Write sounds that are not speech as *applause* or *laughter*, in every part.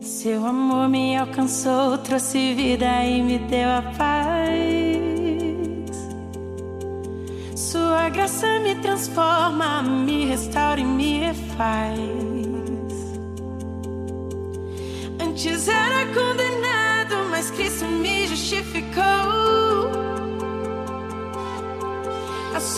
Seu amor me alcançou, trouxe vida e me deu a paz. Sua graça me transforma, me restaura e me refaz. Antes era condenado, mas Cristo me justificou.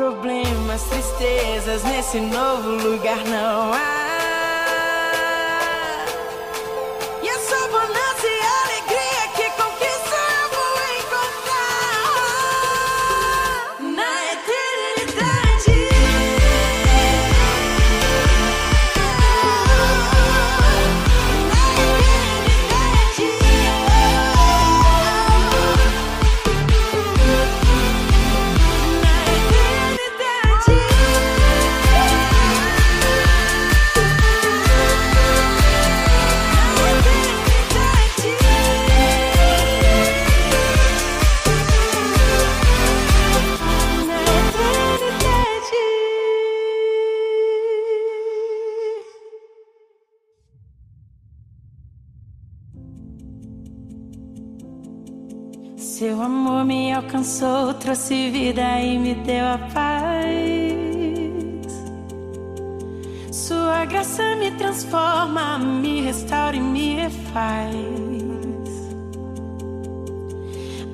Problemas, tristezas nesse novo lugar não há. Trouxe vida e me deu a paz. Sua graça me transforma, me restaura e me refaz.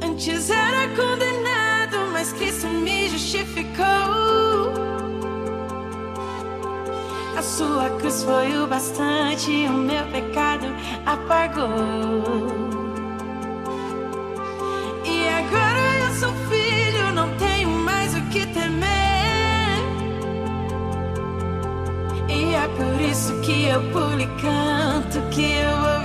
Antes era condenado, mas Cristo me justificou. A sua cruz foi o bastante, o meu pecado apagou. Por isso que eu pulo e canto que eu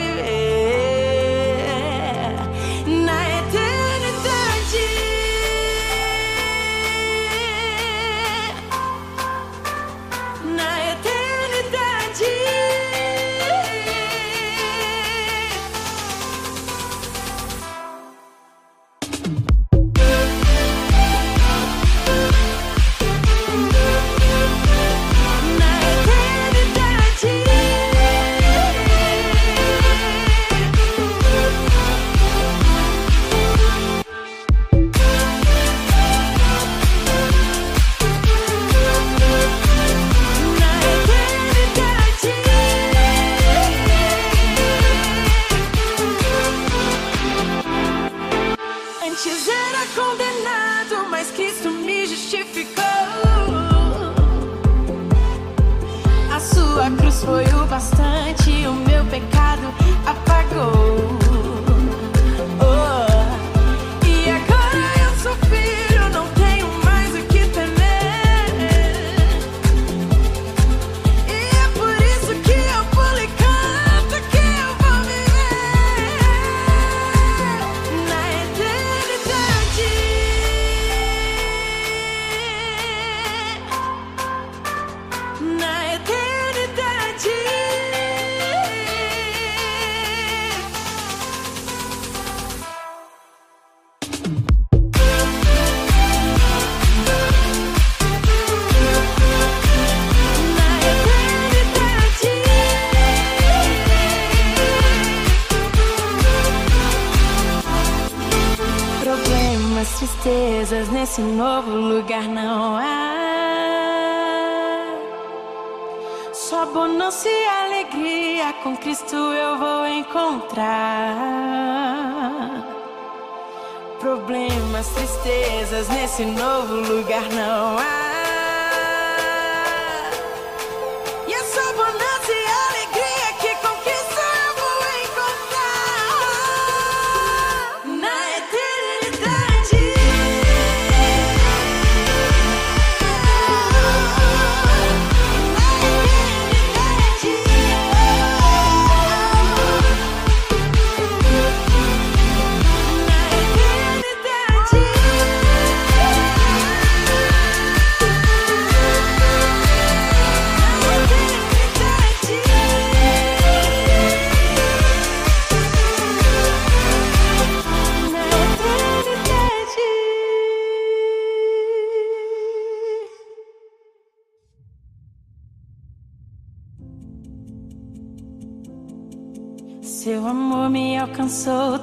problemas, tristezas nesse novo lugar não há.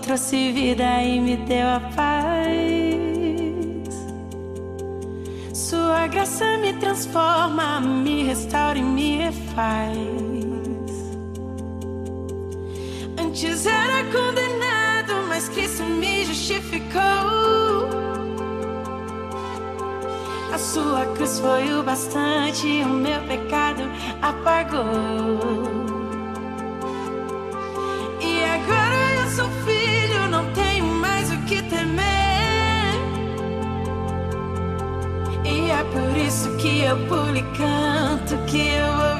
trouxe vida e me deu a paz. Sua graça me transforma, me restaura e me refaz. Antes era condenado, mas Cristo me justificou. A sua cruz foi o bastante, o meu pecado apagou. por isso que eu pulo e canto, que eu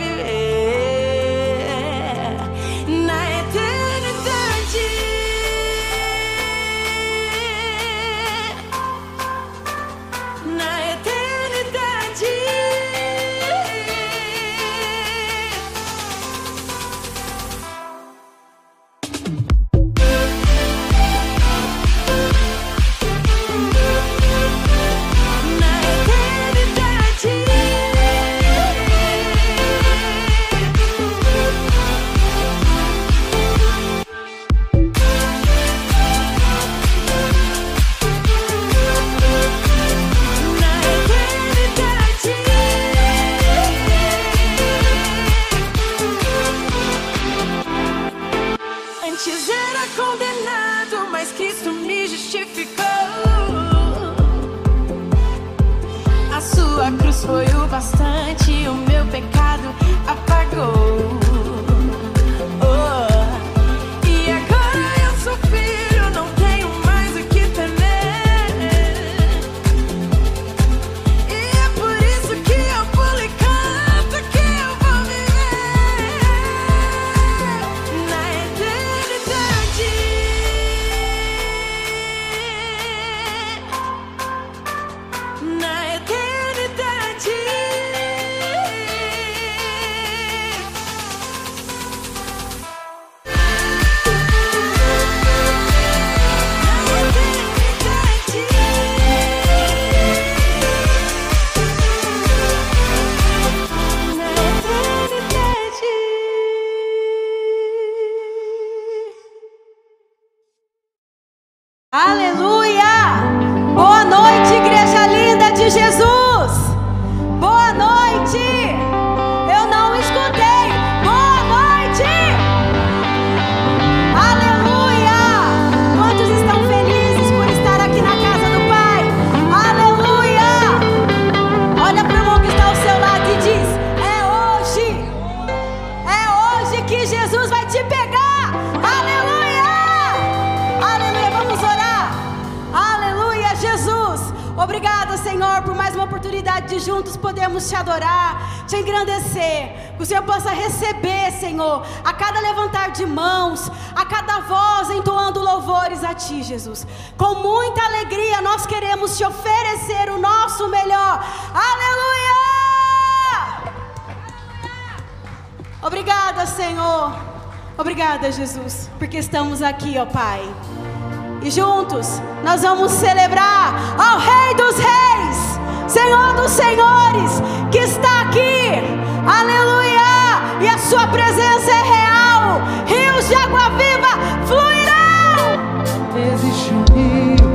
cada levantar de mãos, a cada voz entoando louvores a Ti, Jesus. Com muita alegria nós queremos te oferecer o nosso melhor. Aleluia! Obrigada, Senhor. Obrigada, Jesus, porque estamos aqui, ó Pai. E juntos nós vamos celebrar ao Rei dos Reis, Senhor dos Senhores, que está aqui. Aleluia! E a sua presença é real. Rios de água viva fluirão. Existe um rio,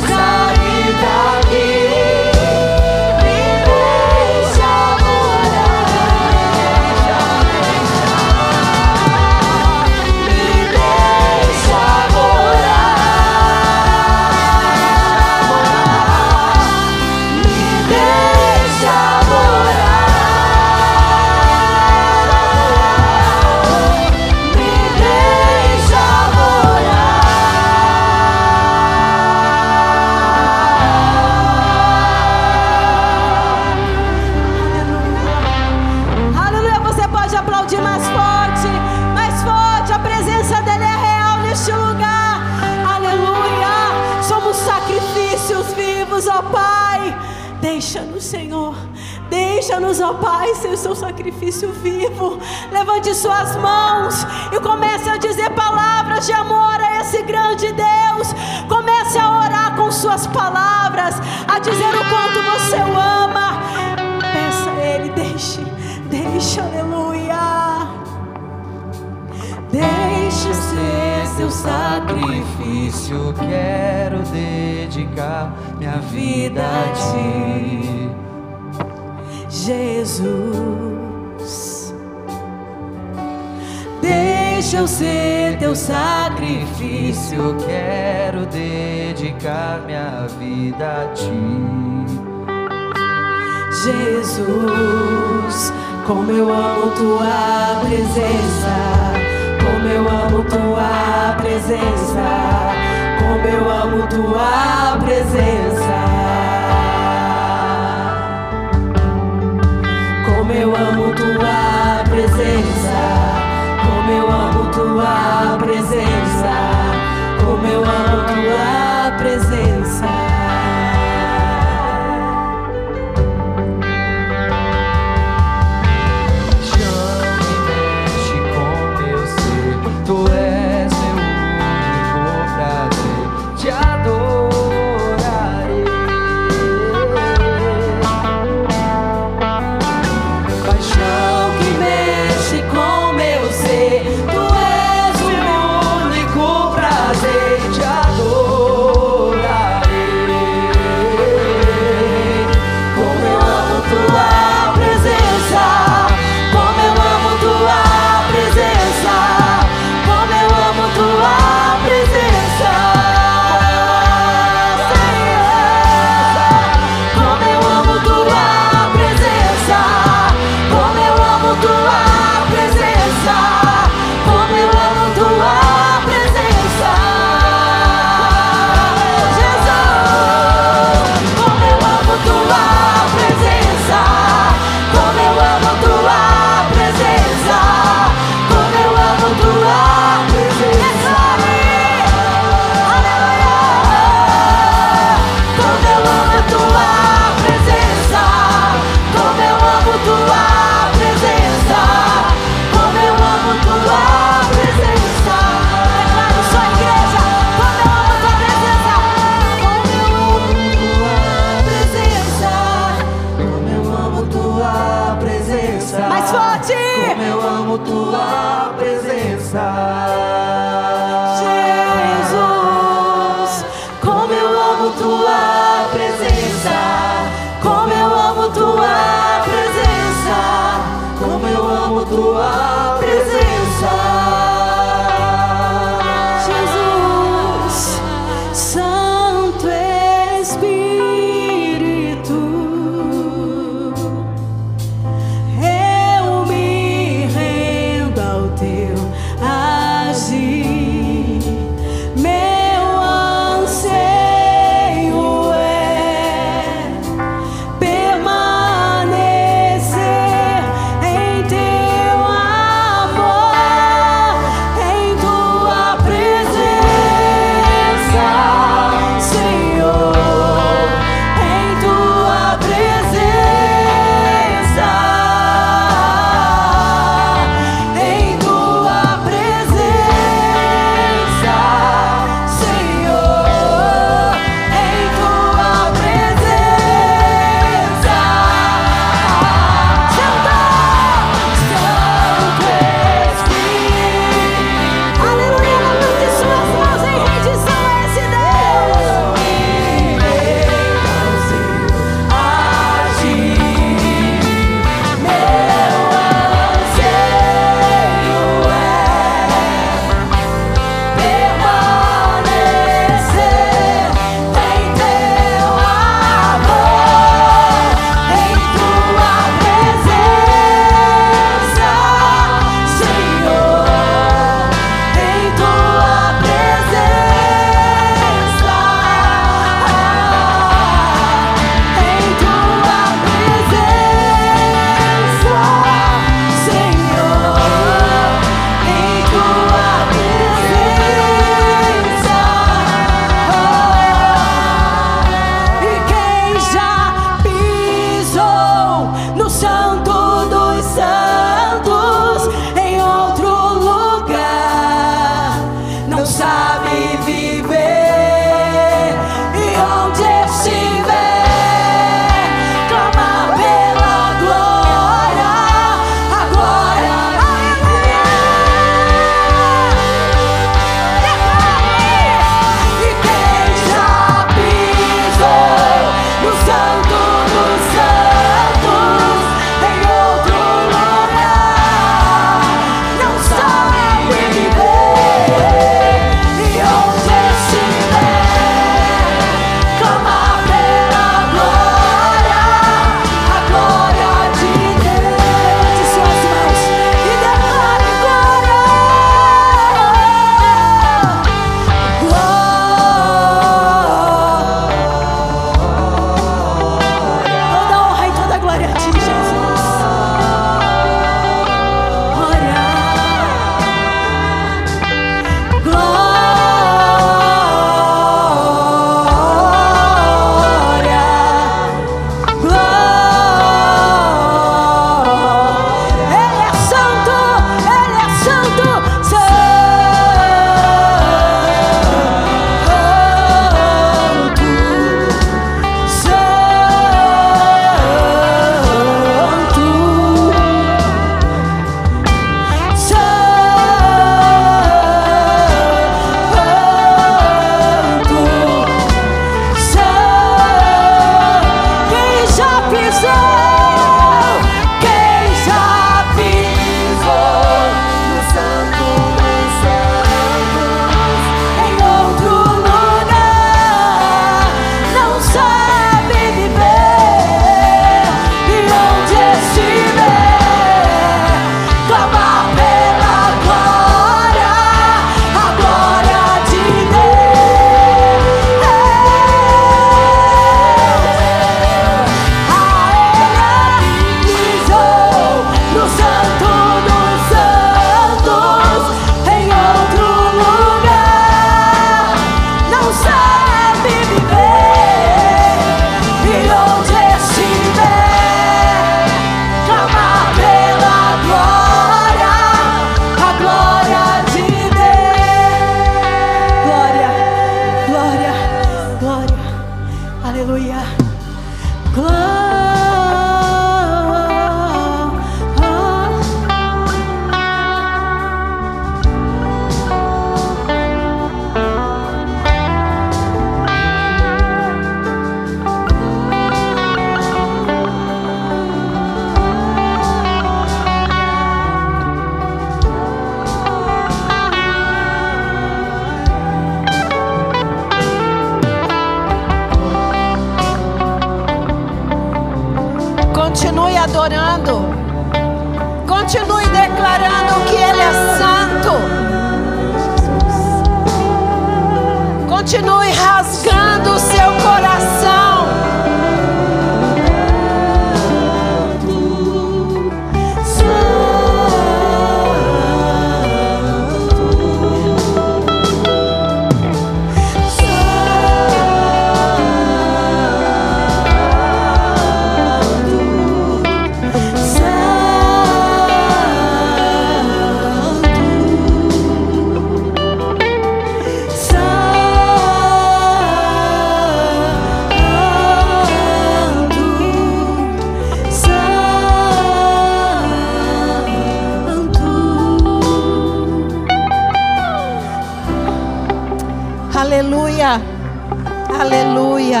Aleluia.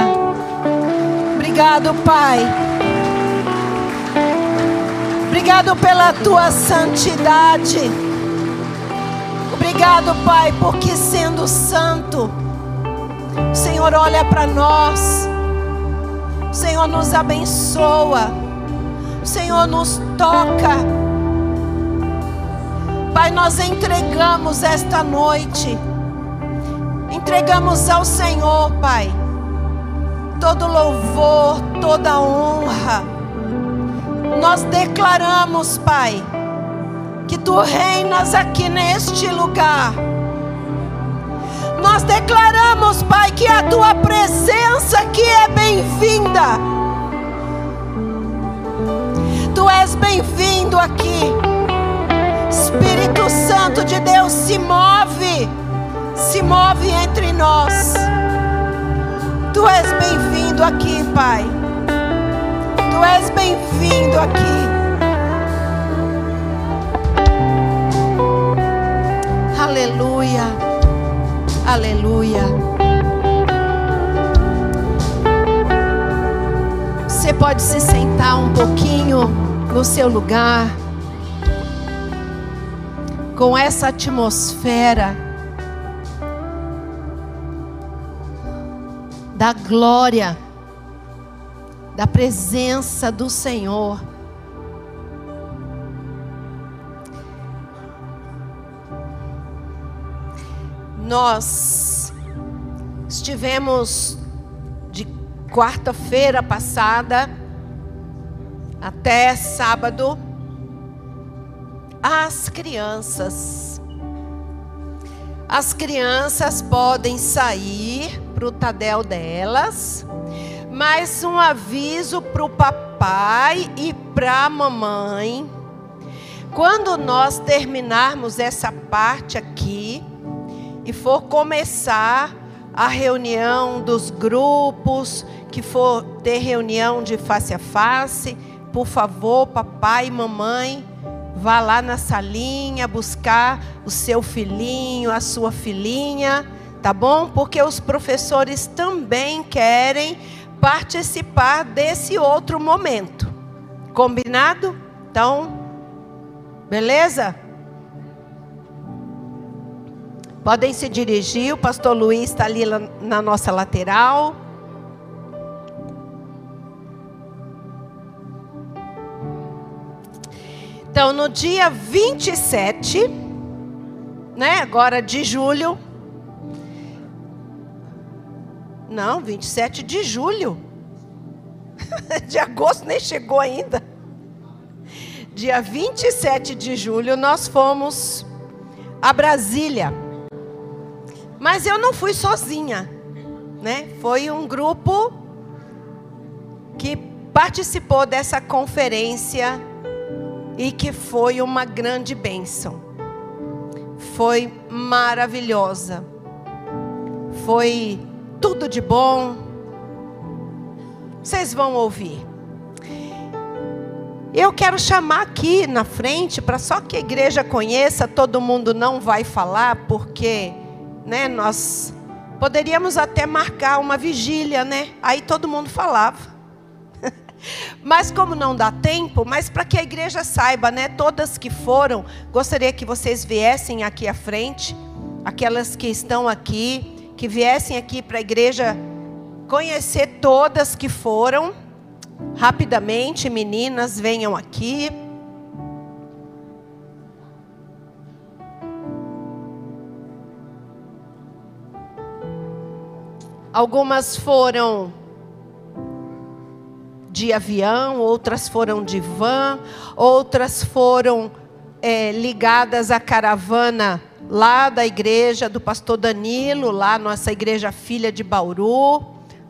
Obrigado, Pai. Obrigado pela tua santidade. Obrigado, Pai, porque sendo santo, o Senhor olha para nós. O Senhor nos abençoa. O Senhor nos toca. Pai, nós entregamos esta noite entregamos ao Senhor, Pai, todo louvor, toda honra. Nós declaramos, Pai, que tu reinas aqui neste lugar. Nós declaramos, Pai, que a tua presença aqui é bem-vinda. Tu és bem-vindo aqui. Espírito Santo de Deus se move se move entre nós. Tu és bem-vindo aqui, Pai. Tu és bem-vindo aqui. Aleluia. Aleluia. Você pode se sentar um pouquinho no seu lugar. Com essa atmosfera da glória, da presença do Senhor. Nós estivemos de quarta-feira passada até sábado as crianças. As crianças podem sair para o Tadel delas, mas um aviso para o papai e para a mamãe. Quando nós terminarmos essa parte aqui e for começar a reunião dos grupos, que for ter reunião de face a face, por favor, papai e mamãe, vá lá na salinha buscar o seu filhinho, a sua filhinha tá bom? Porque os professores também querem participar desse outro momento. Combinado? Então, beleza? Podem se dirigir, o pastor Luiz está ali na nossa lateral. Então, no dia 27, né, agora de julho, não, 27 de julho. *laughs* De agosto nem chegou ainda. Dia 27 de julho nós fomos a Brasília. Mas eu não fui sozinha, né? Foi um grupo que participou dessa conferência e que foi uma grande bênção. Foi maravilhosa. Foi tudo de bom. Vocês vão ouvir. Eu quero chamar aqui na frente para só que a igreja conheça, todo mundo não vai falar, porque né, nós poderíamos até marcar uma vigília, né? Aí todo mundo falava. *laughs* Mas como não dá tempo, mas para que a igreja saiba, né, todas que foram, gostaria que vocês viessem aqui à frente, aquelas que estão aqui, que viessem aqui para a igreja conhecer todas que foram, Rapidamente, meninas, venham aqui. Algumas foram de avião, outras foram de van, outras foram é, ligadas à caravana lá da igreja do pastor Danilo, lá nossa igreja filha de Bauru,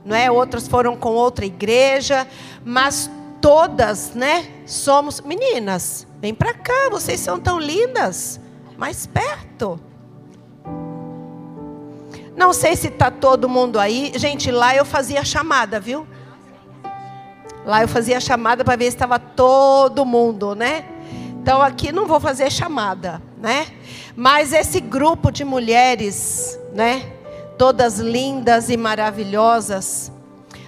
não é? Outras foram com outra igreja, mas todas, né? Somos meninas. Vem para cá, vocês são tão lindas, mais perto. Não sei se tá todo mundo aí. Gente, lá eu fazia chamada, viu? Lá eu fazia chamada para ver se estava todo mundo, né? Então aqui não vou fazer chamada, né? Mas esse grupo de mulheres, né? Todas lindas e maravilhosas.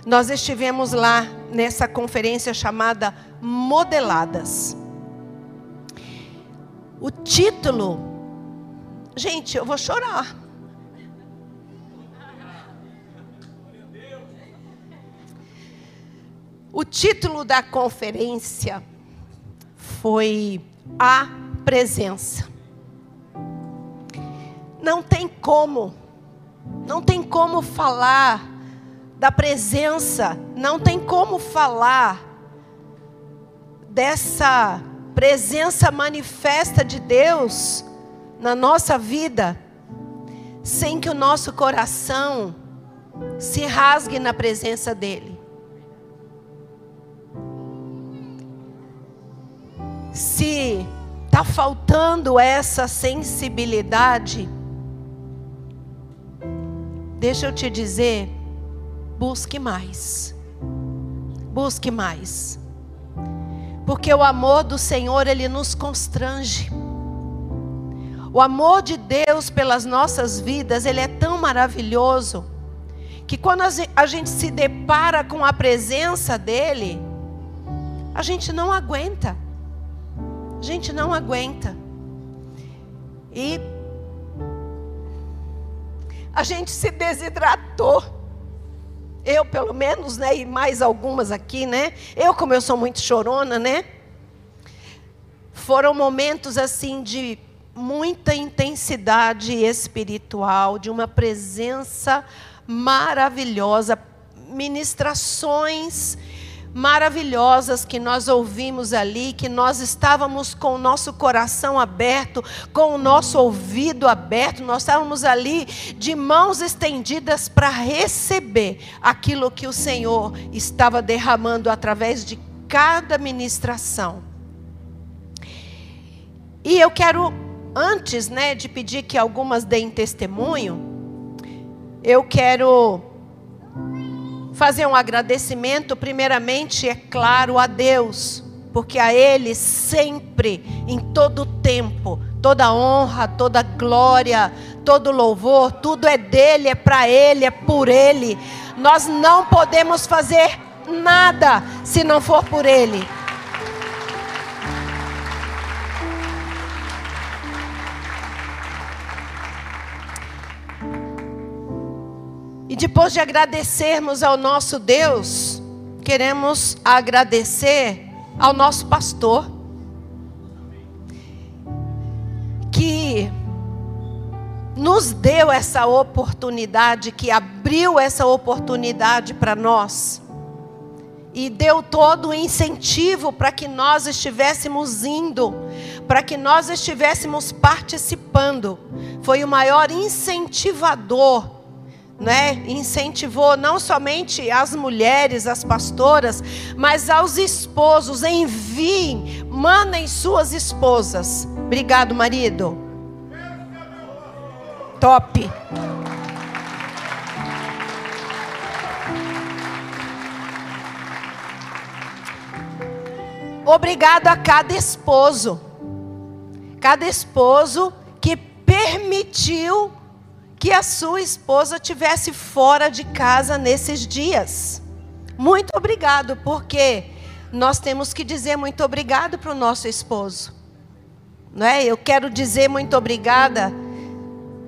Nós estivemos lá nessa conferência chamada Modeladas. O título, gente, eu vou chorar. O título da conferência foi A Presença. Não tem como, não tem como falar da presença, não tem como falar dessa presença manifesta de Deus na nossa vida, sem que o nosso coração se rasgue na presença dEle. Se está faltando essa sensibilidade, deixa eu te dizer, busque mais. Busque mais. Porque o amor do Senhor, ele nos constrange. O amor de Deus pelas nossas vidas, ele é tão maravilhoso, que quando a gente se depara com a presença dele, a gente não aguenta. A gente não aguenta. E a gente se desidratou. Eu, pelo menos, né? E mais algumas aqui, né? Eu, como eu sou muito chorona, né? Foram momentos assim de muita intensidade espiritual, de uma presença maravilhosa, ministrações maravilhosas que nós ouvimos ali, que nós estávamos com o nosso coração aberto, com o nosso ouvido aberto, nós estávamos ali de mãos estendidas para receber aquilo que o Senhor estava derramando através de cada ministração. E eu quero, antes né, de pedir que algumas deem testemunho, eu quero fazer um agradecimento, primeiramente, é claro, a Deus, porque a Ele sempre, em todo tempo, toda honra, toda glória, todo louvor, tudo é dele, é para Ele, é por Ele. Nós não podemos fazer nada se não for por Ele. Depois de agradecermos ao nosso Deus, queremos agradecer ao nosso pastor, que nos deu essa oportunidade, que abriu essa oportunidade para nós, e deu todo o incentivo para que nós estivéssemos indo, para que nós estivéssemos participando. Foi o maior incentivador né, incentivou não somente as mulheres, as pastoras, mas aos esposos, enviem, mandem suas esposas. Obrigado, marido. Top. Obrigado a cada esposo, cada esposo que permitiu que a sua esposa tivesse fora de casa nesses dias. Muito obrigado, porque nós temos que dizer muito obrigado para o nosso esposo. Não é? Eu quero dizer muito obrigada.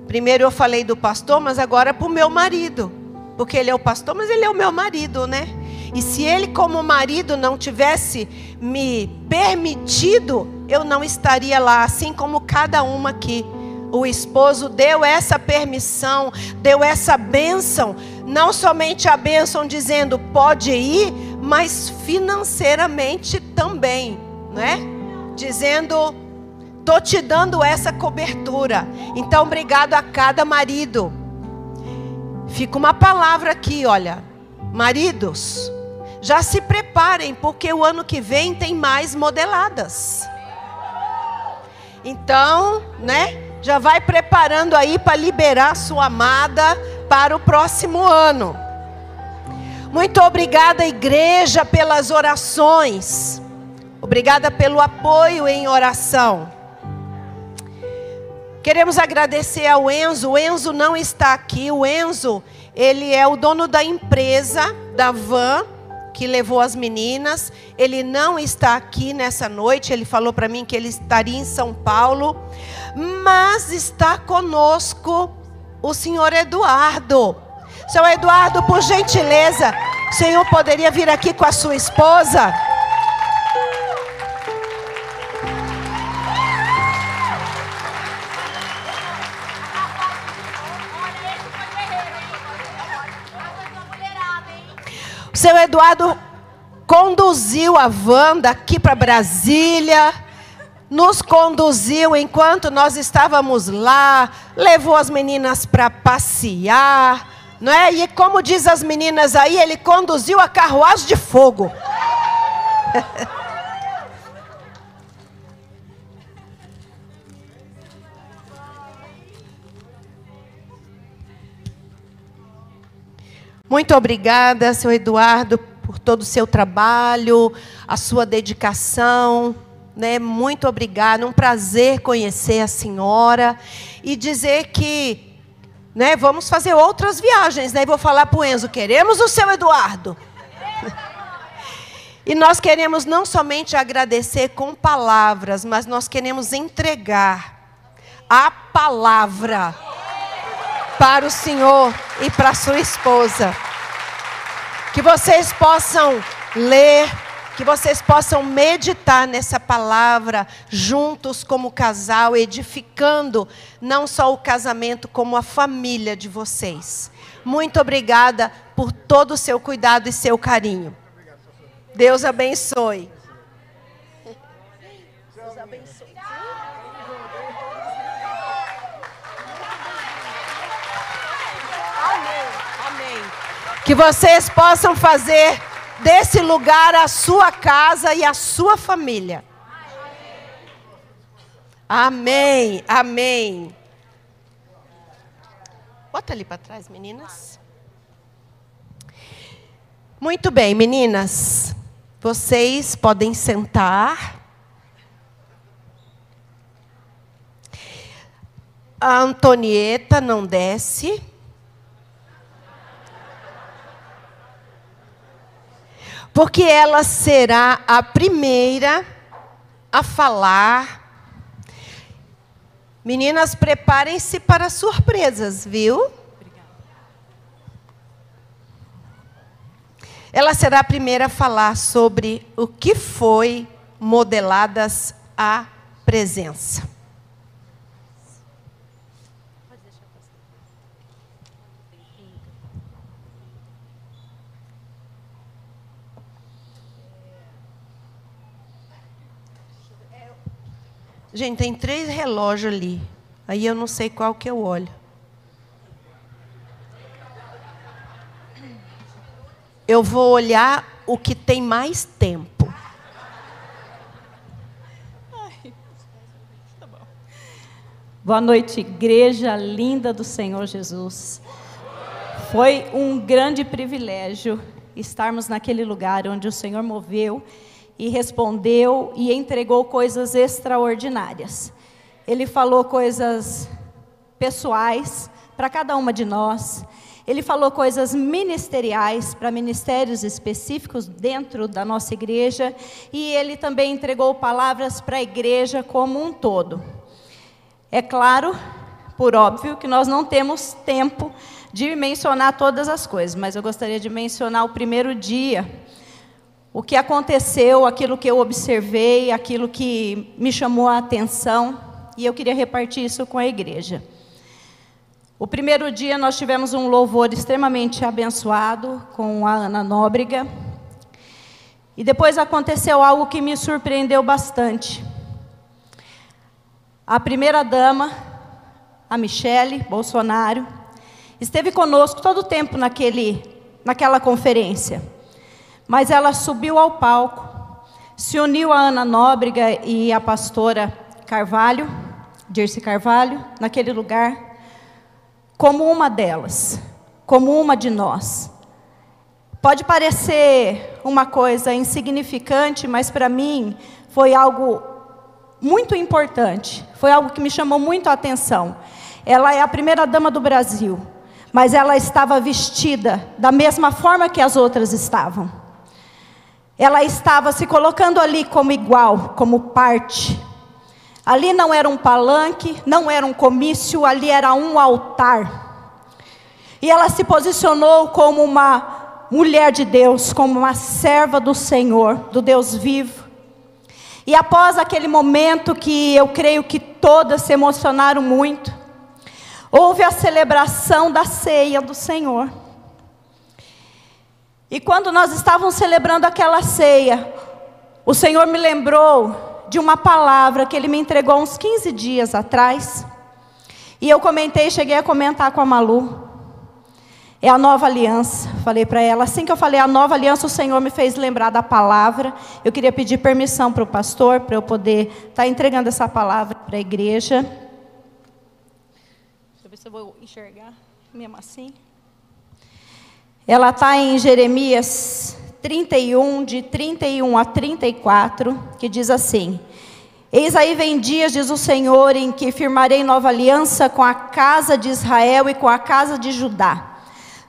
Primeiro eu falei do pastor, mas agora para o meu marido. Porque ele é o pastor, mas ele é o meu marido, né? E se ele, como marido, não tivesse me permitido, eu não estaria lá, assim como cada uma aqui. O esposo deu essa permissão, deu essa bênção, não somente a bênção dizendo pode ir, mas financeiramente também, né? Dizendo tô te dando essa cobertura. Então, obrigado a cada marido. Fica uma palavra aqui, olha. Maridos, já se preparem, porque o ano que vem tem mais modeladas. Então, né? Já vai preparando aí para liberar sua amada para o próximo ano. Muito obrigada, igreja, pelas orações. Obrigada pelo apoio em oração. Queremos agradecer ao Enzo. O Enzo não está aqui. O Enzo, ele é o dono da empresa, da van, que levou as meninas. Ele não está aqui nessa noite. Ele falou para mim que ele estaria em São Paulo. Mas está conosco o senhor Eduardo. Seu Eduardo, por gentileza, o senhor poderia vir aqui com a sua esposa? Seu Eduardo conduziu a van daqui para Brasília, nos conduziu enquanto nós estávamos lá, levou as meninas para passear, não é? E como diz as meninas aí, ele conduziu a carruagem de fogo. *laughs* Muito obrigada, seu Eduardo, por todo o seu trabalho, a sua dedicação. Né? Muito obrigada, um prazer conhecer a senhora e dizer que né, vamos fazer outras viagens. Né? Vou falar para o Enzo: queremos o seu Eduardo. E nós queremos não somente agradecer com palavras, mas nós queremos entregar a palavra para o Senhor e para sua esposa. Que vocês possam ler, que vocês possam meditar nessa palavra juntos como casal, edificando não só o casamento, como a família de vocês. Muito obrigada por todo o seu cuidado e seu carinho. Deus abençoe. Deus abençoe. Amém. Amém. Que vocês possam fazer desse lugar a sua casa e a sua família. Amém. Amém. Bota ali para trás, meninas. Muito bem, meninas. Vocês podem sentar. A Antonieta não desce. Porque ela será a primeira a falar. Meninas, preparem-se para surpresas, viu? Ela será a primeira a falar sobre o que foi modeladas a presença. Gente, tem três relógios ali. Aí eu não sei qual que eu olho. Eu vou olhar o que tem mais tempo. Boa noite, igreja linda do Senhor Jesus. Foi um grande privilégio estarmos naquele lugar onde o Senhor moveu e respondeu e entregou coisas extraordinárias. Ele falou coisas pessoais para cada uma de nós. Ele falou coisas ministeriais para ministérios específicos dentro da nossa igreja e ele também entregou palavras para a igreja como um todo. É claro, por óbvio que nós não temos tempo de mencionar todas as coisas, mas eu gostaria de mencionar o primeiro dia, o que aconteceu, aquilo que eu observei, aquilo que me chamou a atenção, e eu queria repartir isso com a igreja. O primeiro dia nós tivemos um louvor extremamente abençoado com a Ana Nóbrega. E depois aconteceu algo que me surpreendeu bastante. A primeira dama, a Michele Bolsonaro, esteve conosco todo o tempo naquele, naquela conferência. Mas ela subiu ao palco, se uniu a Ana Nóbrega e a pastora Carvalho, Dirce Carvalho, naquele lugar como uma delas, como uma de nós. Pode parecer uma coisa insignificante, mas para mim foi algo muito importante, foi algo que me chamou muito a atenção. Ela é a primeira dama do Brasil, mas ela estava vestida da mesma forma que as outras estavam. Ela estava se colocando ali como igual, como parte. Ali não era um palanque, não era um comício, ali era um altar. E ela se posicionou como uma mulher de Deus, como uma serva do Senhor, do Deus vivo. E após aquele momento que eu creio que todas se emocionaram muito, houve a celebração da ceia do Senhor. E quando nós estávamos celebrando aquela ceia, o Senhor me lembrou de uma palavra que ele me entregou uns 15 dias atrás. E eu comentei, cheguei a comentar com a Malu. É a nova aliança. Falei para ela, assim que eu falei a nova aliança, o Senhor me fez lembrar da palavra. Eu queria pedir permissão para o pastor, para eu poder estar tá entregando essa palavra para a igreja. Deixa eu ver se eu vou enxergar mesmo assim. Ela está em Jeremias 31, de 31 a 34, que diz assim: Eis aí vem dias, diz o Senhor, em que firmarei nova aliança com a casa de Israel e com a casa de Judá.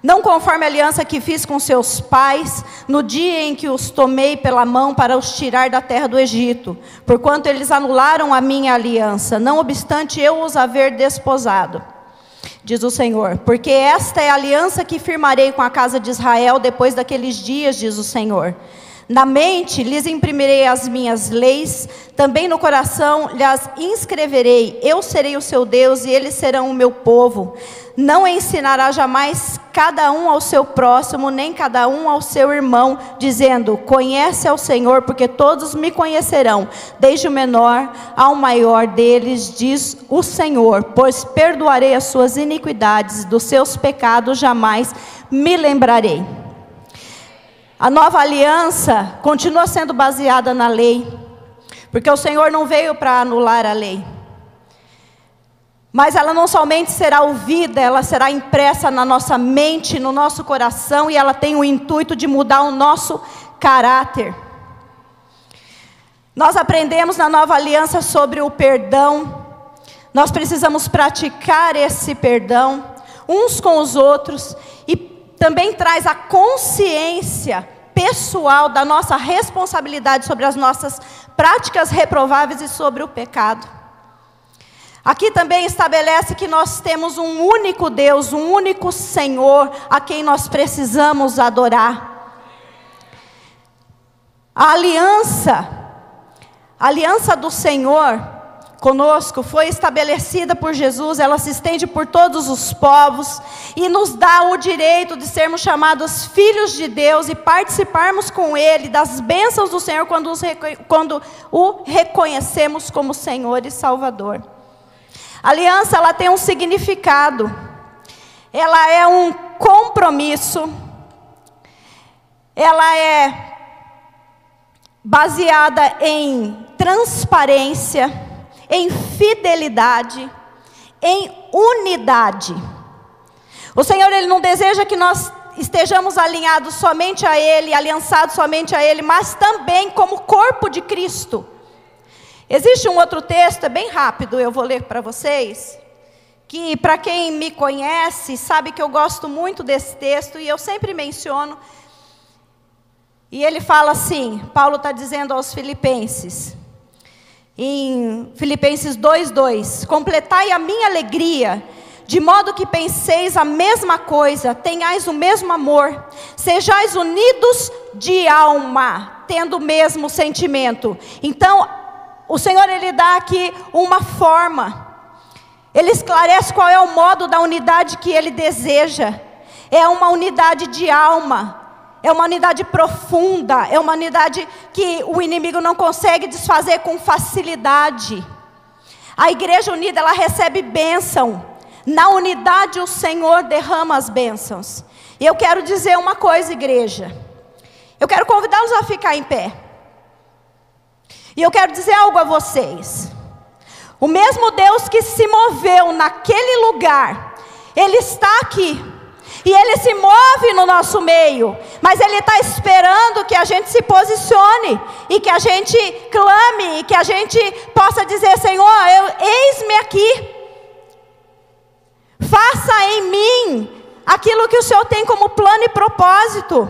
Não conforme a aliança que fiz com seus pais, no dia em que os tomei pela mão para os tirar da terra do Egito, porquanto eles anularam a minha aliança, não obstante eu os haver desposado diz o Senhor, porque esta é a aliança que firmarei com a casa de Israel depois daqueles dias, diz o Senhor. Na mente lhes imprimirei as minhas leis, também no coração lhes inscreverei. Eu serei o seu Deus e eles serão o meu povo. Não ensinará jamais cada um ao seu próximo, nem cada um ao seu irmão, dizendo: Conhece ao Senhor, porque todos me conhecerão, desde o menor ao maior deles, diz o Senhor, pois perdoarei as suas iniquidades, dos seus pecados jamais me lembrarei. A nova aliança continua sendo baseada na lei, porque o Senhor não veio para anular a lei. Mas ela não somente será ouvida, ela será impressa na nossa mente, no nosso coração, e ela tem o intuito de mudar o nosso caráter. Nós aprendemos na nova aliança sobre o perdão, nós precisamos praticar esse perdão uns com os outros também traz a consciência pessoal da nossa responsabilidade sobre as nossas práticas reprováveis e sobre o pecado. Aqui também estabelece que nós temos um único Deus, um único Senhor a quem nós precisamos adorar. A aliança, a aliança do Senhor conosco foi estabelecida por Jesus, ela se estende por todos os povos e nos dá o direito de sermos chamados filhos de Deus e participarmos com Ele das bênçãos do Senhor quando, quando o reconhecemos como Senhor e Salvador. A aliança ela tem um significado, ela é um compromisso, ela é baseada em transparência em fidelidade, em unidade. O Senhor ele não deseja que nós estejamos alinhados somente a Ele, aliançados somente a Ele, mas também como corpo de Cristo. Existe um outro texto, é bem rápido, eu vou ler para vocês, que para quem me conhece sabe que eu gosto muito desse texto e eu sempre menciono. E ele fala assim: Paulo está dizendo aos Filipenses, em Filipenses 2:2, completai a minha alegria, de modo que penseis a mesma coisa, tenhais o mesmo amor, sejais unidos de alma, tendo o mesmo sentimento. Então, o Senhor ele dá aqui uma forma. Ele esclarece qual é o modo da unidade que ele deseja. É uma unidade de alma. É uma unidade profunda, é uma unidade que o inimigo não consegue desfazer com facilidade. A igreja unida, ela recebe bênção. Na unidade o Senhor derrama as bênçãos. E eu quero dizer uma coisa, igreja. Eu quero convidá-los a ficar em pé. E eu quero dizer algo a vocês. O mesmo Deus que se moveu naquele lugar, Ele está aqui. E Ele se move no nosso meio, mas Ele está esperando que a gente se posicione e que a gente clame e que a gente possa dizer: Senhor, eis-me aqui, faça em mim aquilo que o Senhor tem como plano e propósito.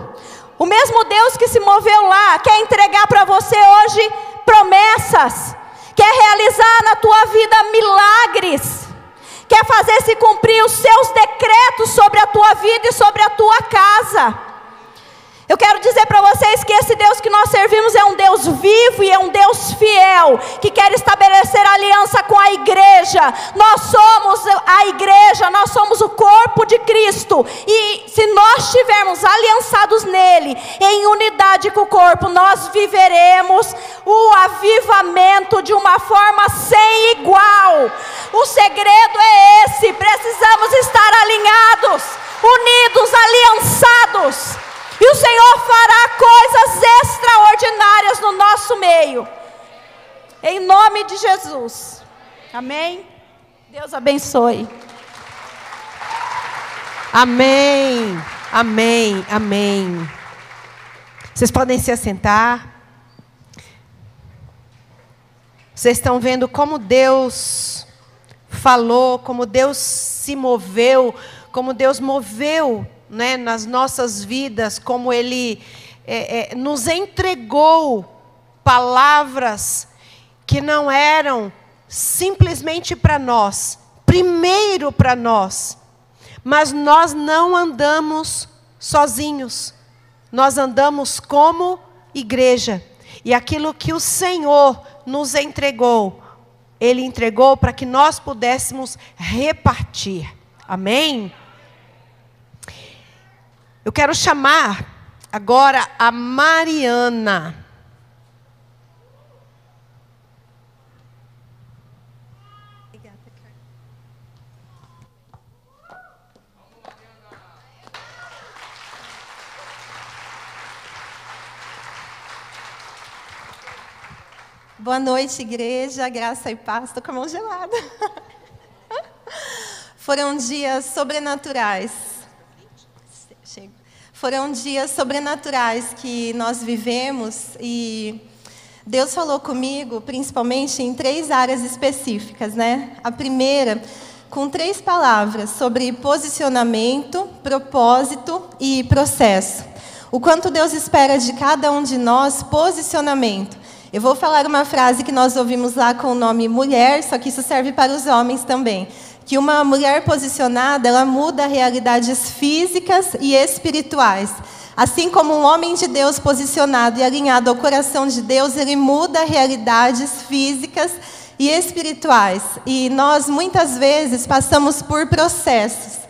O mesmo Deus que se moveu lá quer entregar para você hoje promessas, quer realizar na tua vida milagres quer fazer se cumprir os seus decretos sobre a tua vida e sobre a tua casa. Eu quero dizer para vocês que esse Deus que nós servimos é um Deus vivo e é um Deus fiel, que quer estabelecer aliança com a igreja. Nós somos a igreja, nós somos o corpo de Cristo. E se nós estivermos aliançados nele, em unidade com o corpo, nós viveremos o avivamento de uma forma sem igual. O segredo é esse: precisamos estar alinhados, unidos, aliançados. E o Senhor fará coisas extraordinárias no nosso meio. Em nome de Jesus. Amém? Deus abençoe. Amém, amém, amém. Vocês podem se assentar. Vocês estão vendo como Deus falou, como Deus se moveu, como Deus moveu né, nas nossas vidas, como Ele é, é, nos entregou palavras que não eram simplesmente para nós, primeiro para nós, mas nós não andamos sozinhos, nós andamos como igreja, e aquilo que o Senhor nos entregou, Ele entregou para que nós pudéssemos repartir, amém? Eu quero chamar agora a Mariana. Boa noite, igreja, graça e paz. Estou com a mão gelada. *laughs* Foram dias sobrenaturais. Foram dias sobrenaturais que nós vivemos e Deus falou comigo, principalmente em três áreas específicas, né? A primeira, com três palavras sobre posicionamento, propósito e processo. O quanto Deus espera de cada um de nós posicionamento. Eu vou falar uma frase que nós ouvimos lá com o nome mulher, só que isso serve para os homens também. Que uma mulher posicionada, ela muda realidades físicas e espirituais. Assim como um homem de Deus posicionado e alinhado ao coração de Deus, ele muda realidades físicas e espirituais. E nós muitas vezes passamos por processos.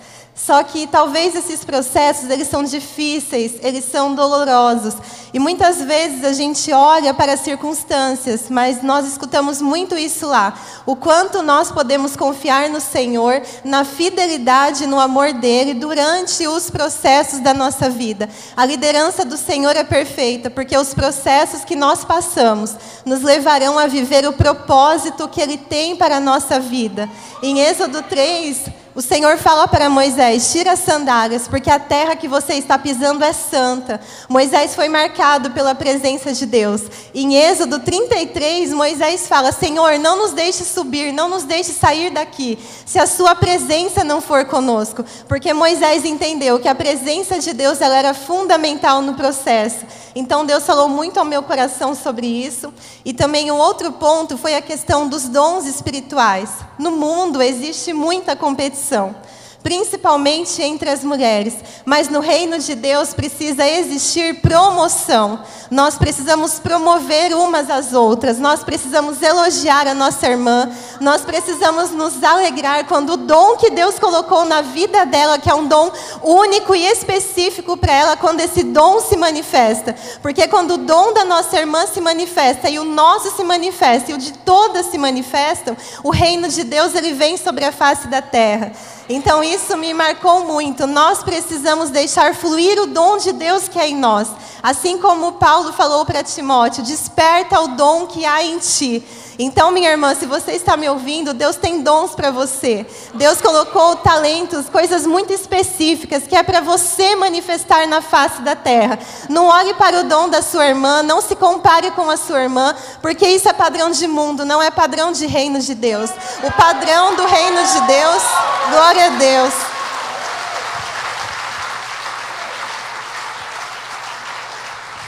Só que talvez esses processos, eles são difíceis, eles são dolorosos. E muitas vezes a gente olha para as circunstâncias, mas nós escutamos muito isso lá. O quanto nós podemos confiar no Senhor, na fidelidade, no amor dele durante os processos da nossa vida. A liderança do Senhor é perfeita, porque os processos que nós passamos nos levarão a viver o propósito que ele tem para a nossa vida. Em Êxodo 3, o Senhor fala para Moisés: tira as sandálias, porque a terra que você está pisando é santa. Moisés foi marcado pela presença de Deus. Em Êxodo 33, Moisés fala: Senhor, não nos deixe subir, não nos deixe sair daqui, se a sua presença não for conosco. Porque Moisés entendeu que a presença de Deus ela era fundamental no processo. Então Deus falou muito ao meu coração sobre isso. E também um outro ponto foi a questão dos dons espirituais. No mundo existe muita competição coração principalmente entre as mulheres. Mas no reino de Deus precisa existir promoção. Nós precisamos promover umas às outras. Nós precisamos elogiar a nossa irmã. Nós precisamos nos alegrar quando o dom que Deus colocou na vida dela, que é um dom único e específico para ela, quando esse dom se manifesta. Porque quando o dom da nossa irmã se manifesta e o nosso se manifesta e o de todas se manifestam, o reino de Deus ele vem sobre a face da terra. Então isso me marcou muito. Nós precisamos deixar fluir o dom de Deus que é em nós. Assim como Paulo falou para Timóteo: desperta o dom que há em ti. Então, minha irmã, se você está me ouvindo, Deus tem dons para você. Deus colocou talentos, coisas muito específicas que é para você manifestar na face da terra. Não olhe para o dom da sua irmã, não se compare com a sua irmã, porque isso é padrão de mundo, não é padrão de reino de Deus. O padrão do reino de Deus, glória a Deus.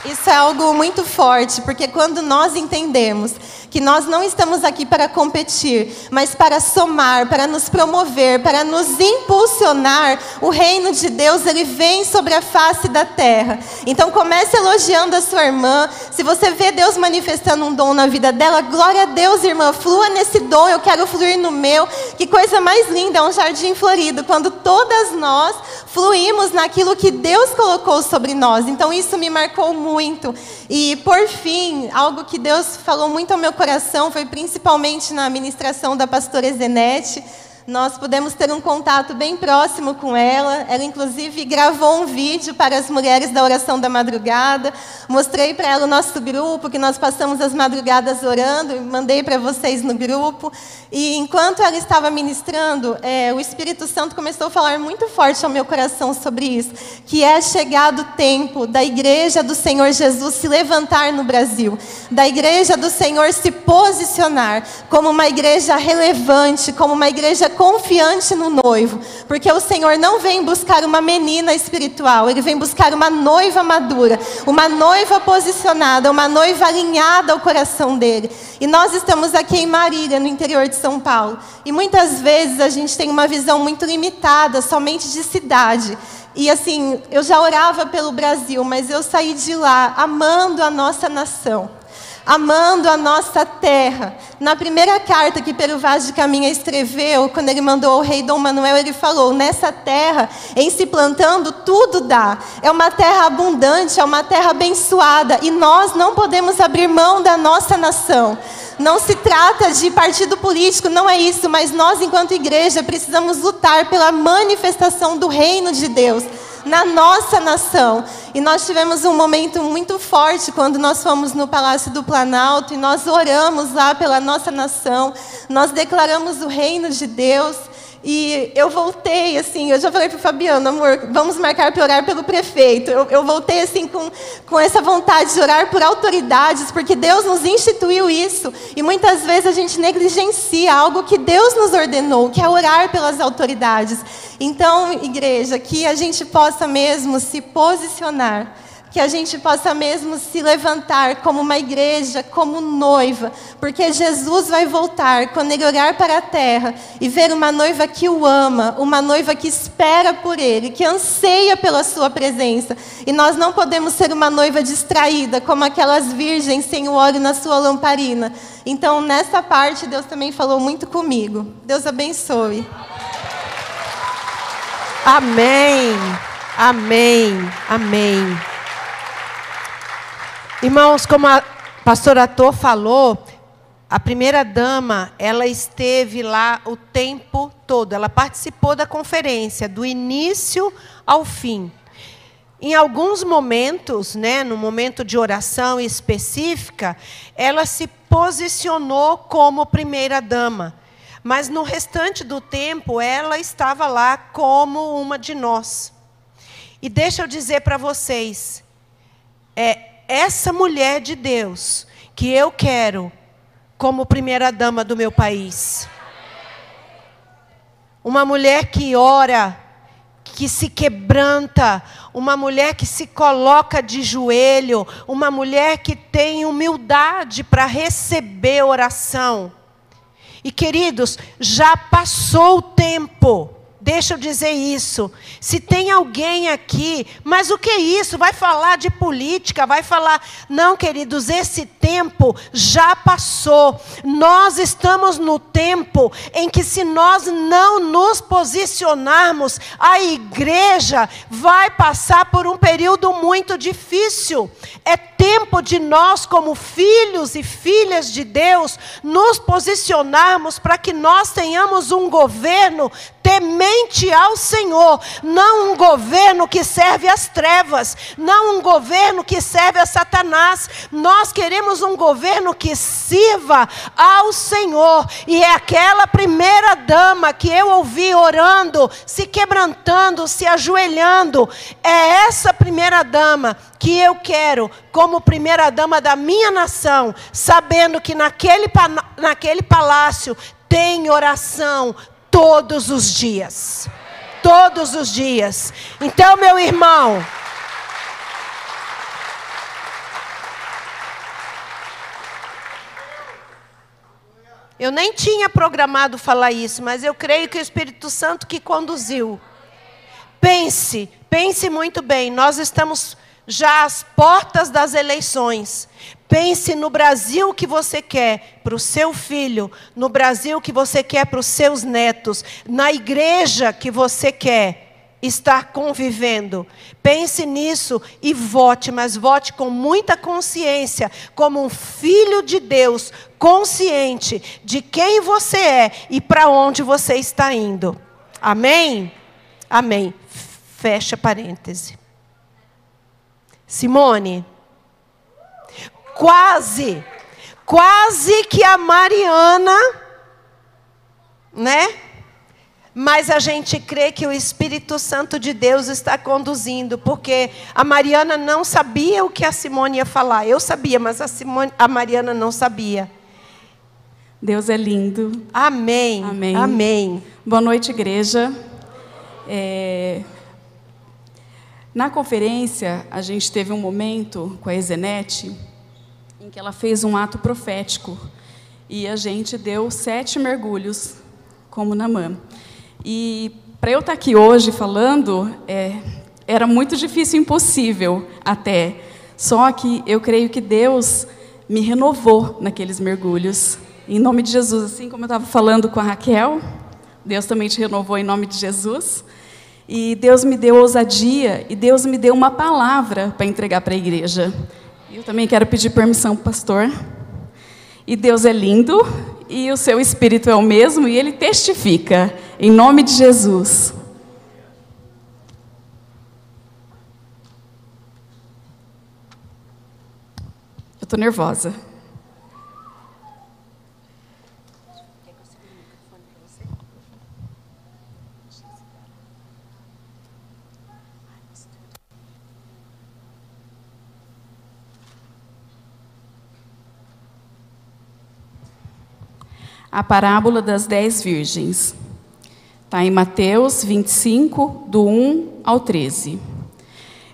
Isso é algo muito forte, porque quando nós entendemos que nós não estamos aqui para competir, mas para somar, para nos promover, para nos impulsionar, o reino de Deus ele vem sobre a face da terra. Então comece elogiando a sua irmã. Se você vê Deus manifestando um dom na vida dela, glória a Deus, irmã, flua nesse dom, eu quero fluir no meu. Que coisa mais linda, é um jardim florido, quando todas nós fluímos naquilo que Deus colocou sobre nós. Então isso me marcou muito. E por fim, algo que Deus falou muito ao meu coração foi principalmente na ministração da pastora Zenete. Nós pudemos ter um contato bem próximo com ela. Ela, inclusive, gravou um vídeo para as mulheres da oração da madrugada. Mostrei para ela o nosso grupo, que nós passamos as madrugadas orando, mandei para vocês no grupo. E enquanto ela estava ministrando, é, o Espírito Santo começou a falar muito forte ao meu coração sobre isso, que é chegado o tempo da igreja do Senhor Jesus se levantar no Brasil, da igreja do Senhor se posicionar como uma igreja relevante, como uma igreja confiante no noivo, porque o Senhor não vem buscar uma menina espiritual, ele vem buscar uma noiva madura, uma noiva posicionada, uma noiva alinhada ao coração dele. E nós estamos aqui em Marília, no interior de São Paulo, e muitas vezes a gente tem uma visão muito limitada, somente de cidade. E assim, eu já orava pelo Brasil, mas eu saí de lá amando a nossa nação amando a nossa terra. Na primeira carta que Pero Vaz de Caminha escreveu, quando ele mandou ao rei Dom Manuel, ele falou: Nessa terra, em se plantando, tudo dá. É uma terra abundante, é uma terra abençoada, e nós não podemos abrir mão da nossa nação. Não se trata de partido político, não é isso, mas nós, enquanto igreja, precisamos lutar pela manifestação do reino de Deus na nossa nação. E nós tivemos um momento muito forte quando nós fomos no Palácio do Planalto e nós oramos lá pela nossa nação, nós declaramos o reino de Deus. E eu voltei, assim, eu já falei para o Fabiano, amor, vamos marcar para orar pelo prefeito. Eu, eu, voltei, assim, com, com essa vontade de orar por autoridades, porque Deus nos instituiu isso. E muitas vezes a gente negligencia algo que Deus nos ordenou, que é orar pelas autoridades. Então, igreja, que a gente possa mesmo se posicionar que a gente possa mesmo se levantar como uma igreja, como noiva, porque Jesus vai voltar quando ele olhar para a terra e ver uma noiva que o ama, uma noiva que espera por ele, que anseia pela sua presença. E nós não podemos ser uma noiva distraída, como aquelas virgens sem o óleo na sua lamparina. Então, nessa parte, Deus também falou muito comigo. Deus abençoe. Amém. Amém. Amém. Irmãos, como a pastora Tô falou, a primeira dama, ela esteve lá o tempo todo, ela participou da conferência, do início ao fim. Em alguns momentos, né, no momento de oração específica, ela se posicionou como primeira dama. Mas no restante do tempo, ela estava lá como uma de nós. E deixa eu dizer para vocês, é, essa mulher de Deus que eu quero como primeira dama do meu país. Uma mulher que ora, que se quebranta, uma mulher que se coloca de joelho, uma mulher que tem humildade para receber oração. E queridos, já passou o tempo. Deixa eu dizer isso. Se tem alguém aqui, mas o que é isso? Vai falar de política, vai falar. Não, queridos, esse tempo já passou. Nós estamos no tempo em que, se nós não nos posicionarmos, a igreja vai passar por um período muito difícil. É tempo de nós, como filhos e filhas de Deus, nos posicionarmos para que nós tenhamos um governo temente ao Senhor, não um governo que serve às trevas, não um governo que serve a Satanás. Nós queremos um governo que sirva ao Senhor. E é aquela primeira dama que eu ouvi orando, se quebrantando, se ajoelhando. É essa primeira dama que eu quero como primeira dama da minha nação, sabendo que naquele, naquele palácio tem oração todos os dias. Todos os dias. Então, meu irmão, eu nem tinha programado falar isso, mas eu creio que o Espírito Santo que conduziu. Pense, pense muito bem. Nós estamos já às portas das eleições. Pense no Brasil que você quer para o seu filho, no Brasil que você quer para os seus netos, na igreja que você quer estar convivendo. Pense nisso e vote, mas vote com muita consciência, como um filho de Deus, consciente de quem você é e para onde você está indo. Amém? Amém. Fecha parêntese. Simone, quase, quase que a Mariana, né? Mas a gente crê que o Espírito Santo de Deus está conduzindo, porque a Mariana não sabia o que a Simone ia falar. Eu sabia, mas a, Simone, a Mariana não sabia. Deus é lindo. Amém. Amém. Amém. Boa noite, igreja. É, Na conferência, a gente teve um momento com a Ezenete em que ela fez um ato profético e a gente deu sete mergulhos, como Namã. E para eu estar aqui hoje falando, é, era muito difícil, impossível até. Só que eu creio que Deus me renovou naqueles mergulhos. Em nome de Jesus, assim como eu estava falando com a Raquel, Deus também te renovou em nome de Jesus. E Deus me deu ousadia e Deus me deu uma palavra para entregar para a igreja. Eu também quero pedir permissão para o pastor. E Deus é lindo e o seu espírito é o mesmo e ele testifica em nome de Jesus. Eu estou nervosa. A parábola das dez virgens. Está em Mateus 25, do 1 ao 13.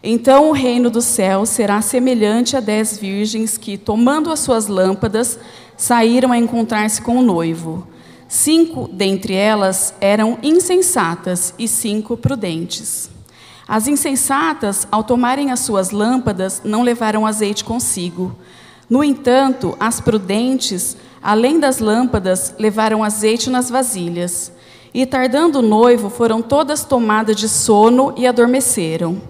Então o reino do céu será semelhante a dez virgens que, tomando as suas lâmpadas, saíram a encontrar-se com o noivo. Cinco dentre elas eram insensatas e cinco prudentes. As insensatas, ao tomarem as suas lâmpadas, não levaram azeite consigo. No entanto, as prudentes, além das lâmpadas, levaram azeite nas vasilhas. E tardando o noivo, foram todas tomadas de sono e adormeceram.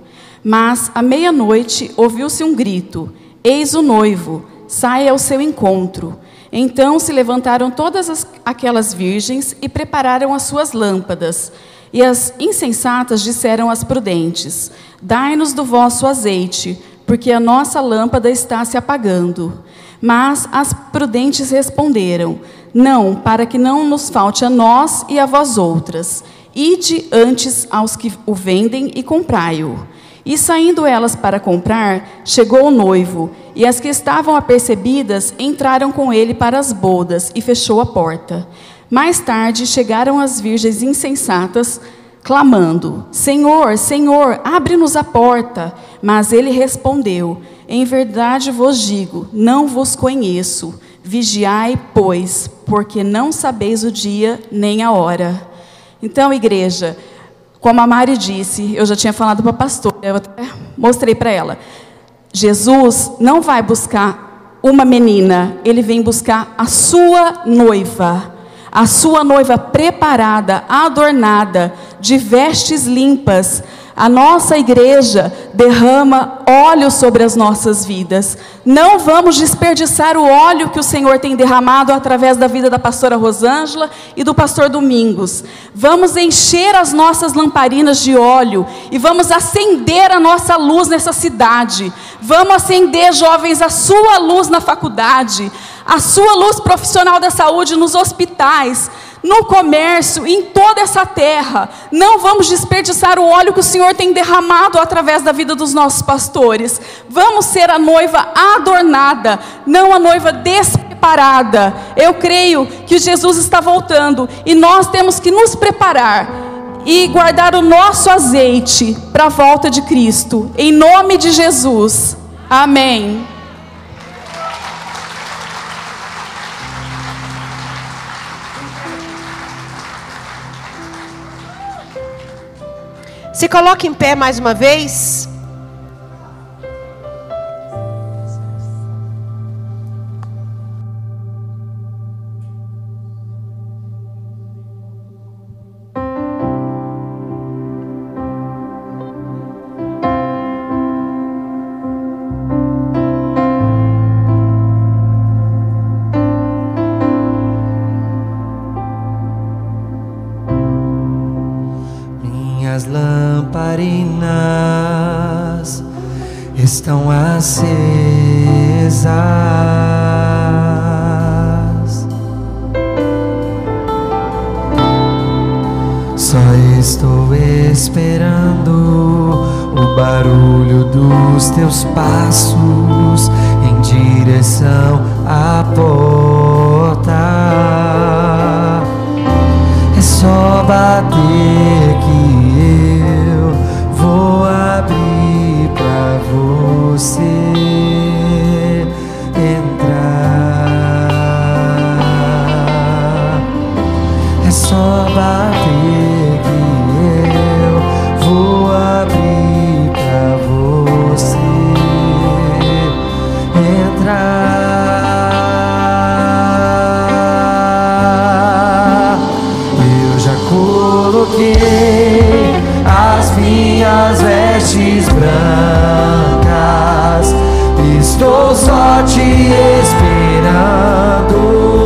Mas à meia-noite ouviu-se um grito: Eis o noivo, saia ao seu encontro. Então se levantaram todas as, aquelas virgens e prepararam as suas lâmpadas. E as insensatas disseram às prudentes: Dai-nos do vosso azeite, porque a nossa lâmpada está se apagando. Mas as prudentes responderam: Não, para que não nos falte a nós e a vós outras. Ide antes aos que o vendem e comprai-o. E saindo elas para comprar, chegou o noivo, e as que estavam apercebidas entraram com ele para as bodas, e fechou a porta. Mais tarde chegaram as virgens insensatas, clamando: Senhor, Senhor, abre-nos a porta. Mas ele respondeu: Em verdade vos digo, não vos conheço. Vigiai, pois, porque não sabeis o dia nem a hora. Então, igreja, como a Mari disse, eu já tinha falado para a pastora, eu até mostrei para ela. Jesus não vai buscar uma menina, ele vem buscar a sua noiva. A sua noiva preparada, adornada, de vestes limpas. A nossa igreja derrama óleo sobre as nossas vidas. Não vamos desperdiçar o óleo que o Senhor tem derramado através da vida da pastora Rosângela e do pastor Domingos. Vamos encher as nossas lamparinas de óleo e vamos acender a nossa luz nessa cidade. Vamos acender, jovens, a sua luz na faculdade, a sua luz profissional da saúde nos hospitais no comércio, em toda essa terra. Não vamos desperdiçar o óleo que o Senhor tem derramado através da vida dos nossos pastores. Vamos ser a noiva adornada, não a noiva despreparada. Eu creio que Jesus está voltando e nós temos que nos preparar e guardar o nosso azeite para a volta de Cristo. Em nome de Jesus. Amém. Se coloque em pé mais uma vez. Minhas vestes brancas. Estou só te esperando.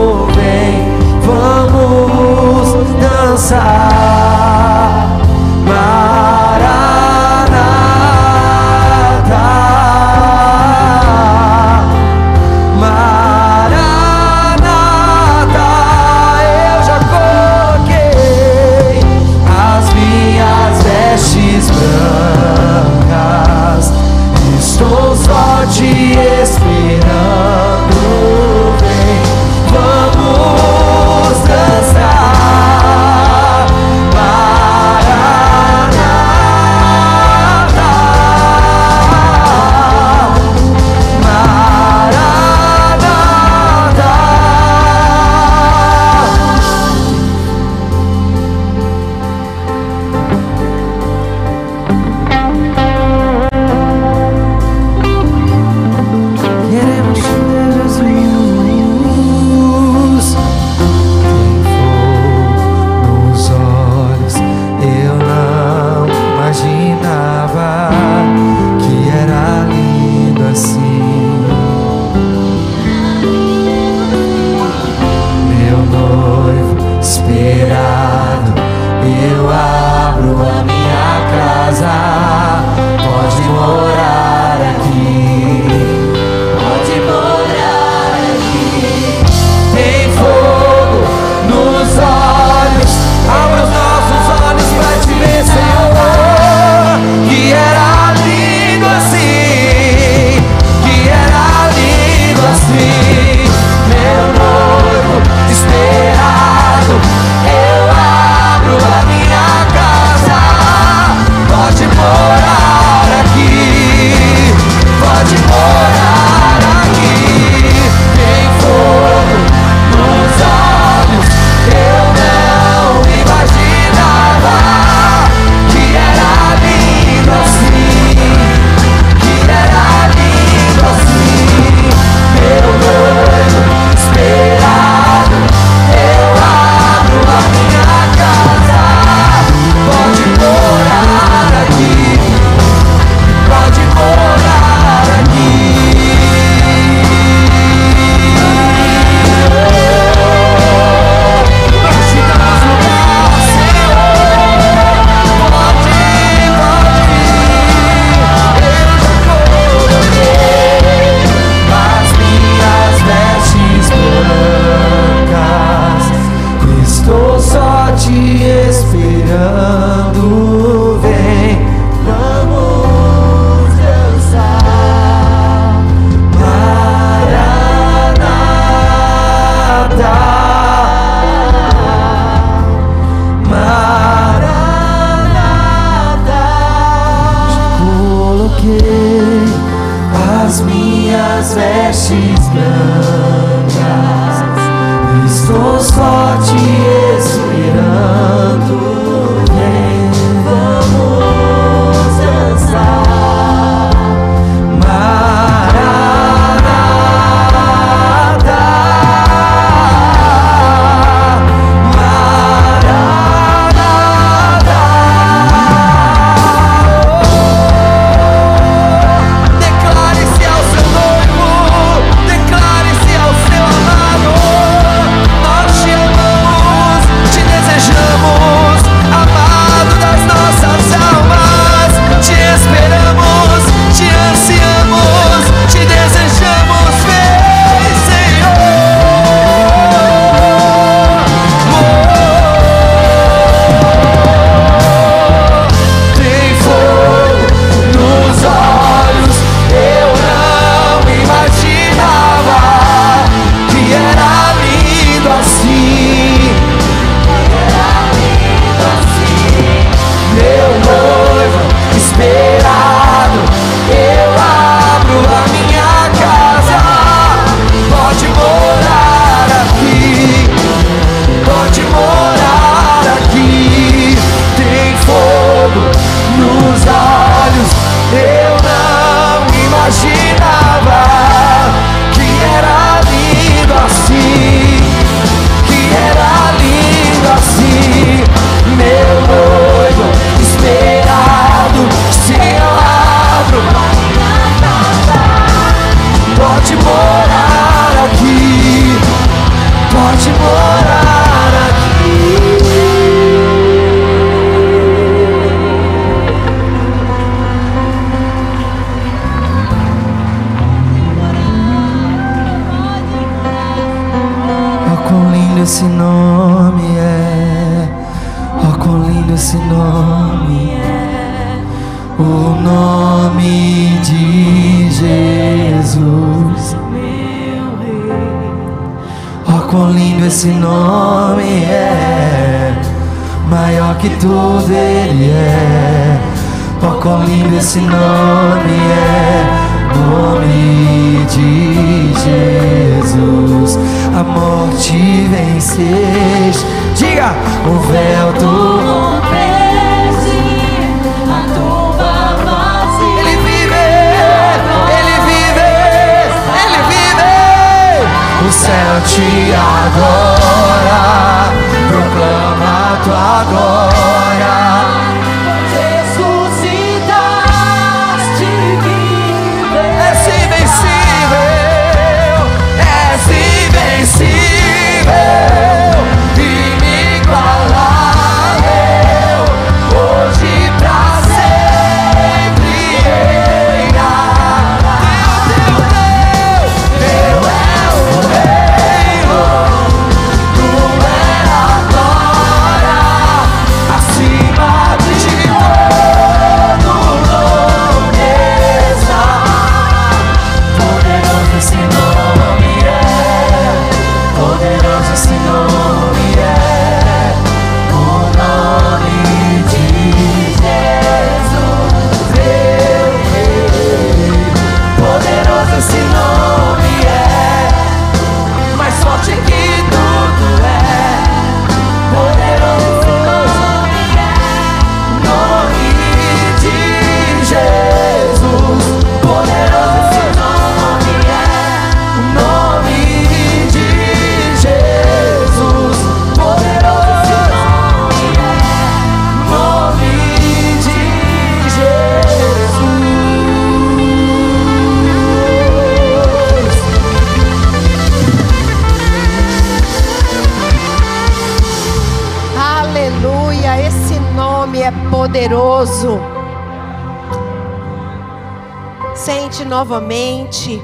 Novamente.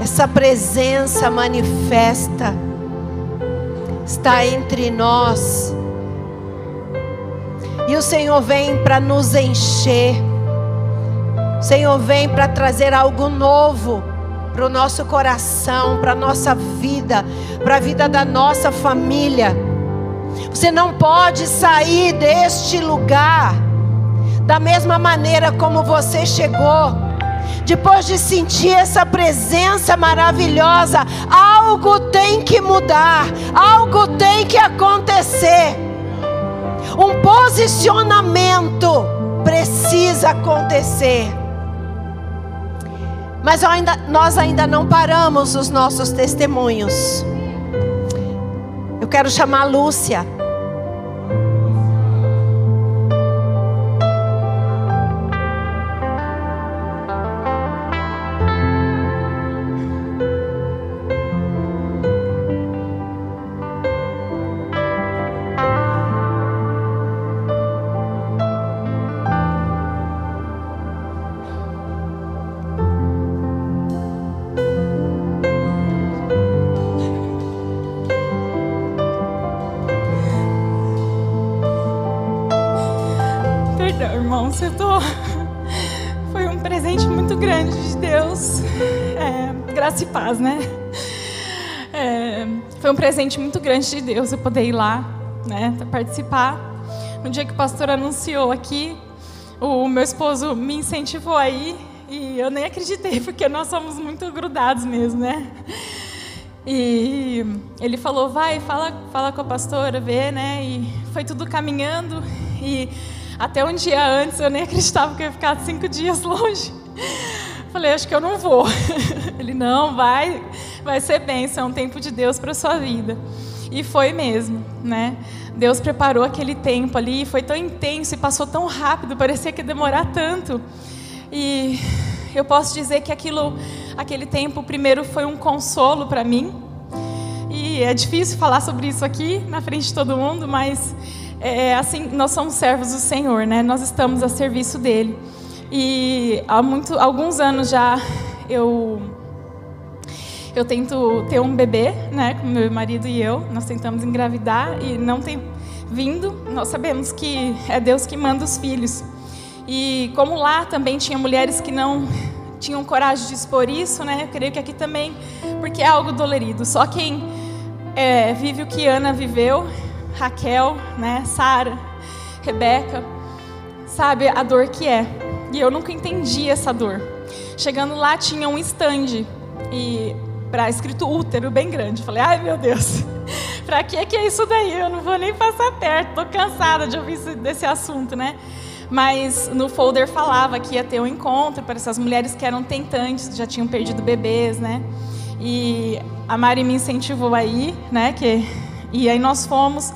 Essa presença manifesta está entre nós. E o Senhor vem para nos encher. O Senhor vem para trazer algo novo para o nosso coração, para a nossa vida, para a vida da nossa família. Você não pode sair deste lugar da mesma maneira como você chegou. Depois de sentir essa presença maravilhosa, algo tem que mudar, algo tem que acontecer. Um posicionamento precisa acontecer. Mas ainda- nós ainda não paramos os nossos testemunhos. Eu quero chamar a Lúcia. Presente muito grande de Deus eu poder ir lá, né? Participar. No dia que o pastor anunciou aqui, o meu esposo me incentivou aí e eu nem acreditei, *laughs* porque nós somos muito grudados mesmo, né? E ele falou, vai, fala, fala com a pastora, vê, né? E foi tudo caminhando. E até um dia antes eu nem acreditava que eu ia ficar cinco dias *laughs* longe. Falei, acho que eu não vou. *laughs* Ele, não, vai, vai ser bênção, é um tempo de Deus para sua vida. E foi mesmo, né? Deus preparou aquele tempo ali, foi tão intenso e passou tão rápido, parecia que ia demorar tanto. E eu posso dizer que aquilo, aquele tempo, primeiro foi um consolo para mim. E é difícil falar sobre isso aqui na frente de todo mundo, mas é, assim nós somos servos do Senhor, né? Nós estamos a serviço dele. E há muito, alguns anos já eu eu tento ter um bebê, né, com meu marido e eu. Nós tentamos engravidar e não tem vindo. Nós sabemos que é Deus que manda os filhos. E como lá também tinha mulheres que não tinham coragem de expor isso, né? Eu creio que aqui também, porque é algo dolorido. Só quem é, vive o que Ana viveu, Raquel, né, Sara, Rebeca, sabe a dor que é. E eu nunca entendi essa dor. Chegando lá tinha um stand e para escrito útero bem grande. Falei, ai meu Deus, *laughs* para que que é isso daí? Eu não vou nem passar perto. Tô cansada de ouvir esse- desse assunto, né? Mas no folder falava que ia ter um encontro para essas mulheres que eram tentantes, já tinham perdido bebês, né? E a Mari me incentivou aí, né? Que e aí nós fomos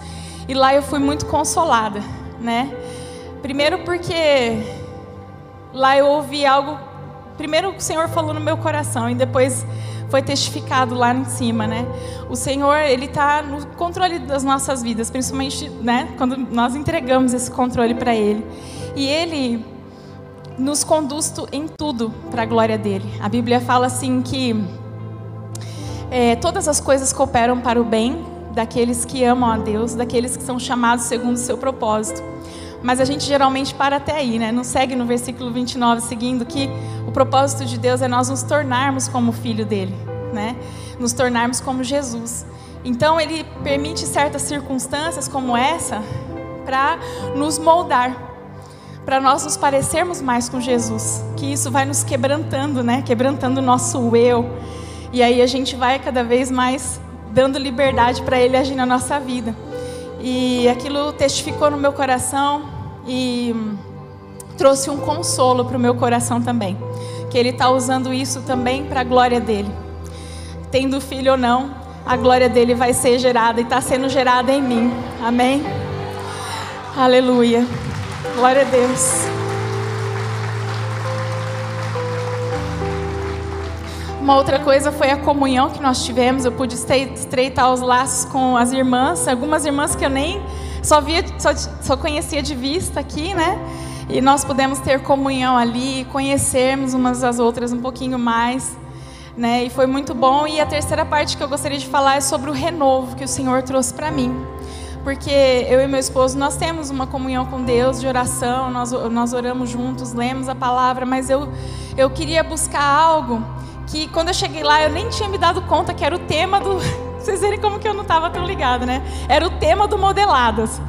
e lá eu fui muito consolada, né? Primeiro porque lá eu ouvi algo. Primeiro o Senhor falou no meu coração e depois foi testificado lá em cima, né? O Senhor ele está no controle das nossas vidas, principalmente, né? Quando nós entregamos esse controle para Ele e Ele nos conduz em tudo para a glória dele. A Bíblia fala assim que é, todas as coisas cooperam para o bem daqueles que amam a Deus, daqueles que são chamados segundo o seu propósito. Mas a gente geralmente para até aí, né? Não segue no versículo 29 seguindo que o propósito de Deus é nós nos tornarmos como filho dele, né? Nos tornarmos como Jesus. Então ele permite certas circunstâncias como essa para nos moldar, para nós nos parecermos mais com Jesus, que isso vai nos quebrantando, né? Quebrantando o nosso eu. E aí a gente vai cada vez mais dando liberdade para ele agir na nossa vida. E aquilo testificou no meu coração e trouxe um consolo para o meu coração também. Que ele está usando isso também para a glória dele. Tendo filho ou não, a glória dele vai ser gerada e está sendo gerada em mim. Amém? Aleluia. Glória a Deus. Uma outra coisa foi a comunhão que nós tivemos. Eu pude estre- estreitar os laços com as irmãs, algumas irmãs que eu nem só via, só, só conhecia de vista aqui, né? E nós pudemos ter comunhão ali, conhecermos umas às outras um pouquinho mais, né? E foi muito bom. E a terceira parte que eu gostaria de falar é sobre o renovo que o Senhor trouxe para mim. Porque eu e meu esposo, nós temos uma comunhão com Deus de oração, nós, nós oramos juntos, lemos a palavra, mas eu, eu queria buscar algo que quando eu cheguei lá eu nem tinha me dado conta que era o tema do. *laughs* Vocês verem como que eu não estava tão ligada, né? Era o tema do Modeladas,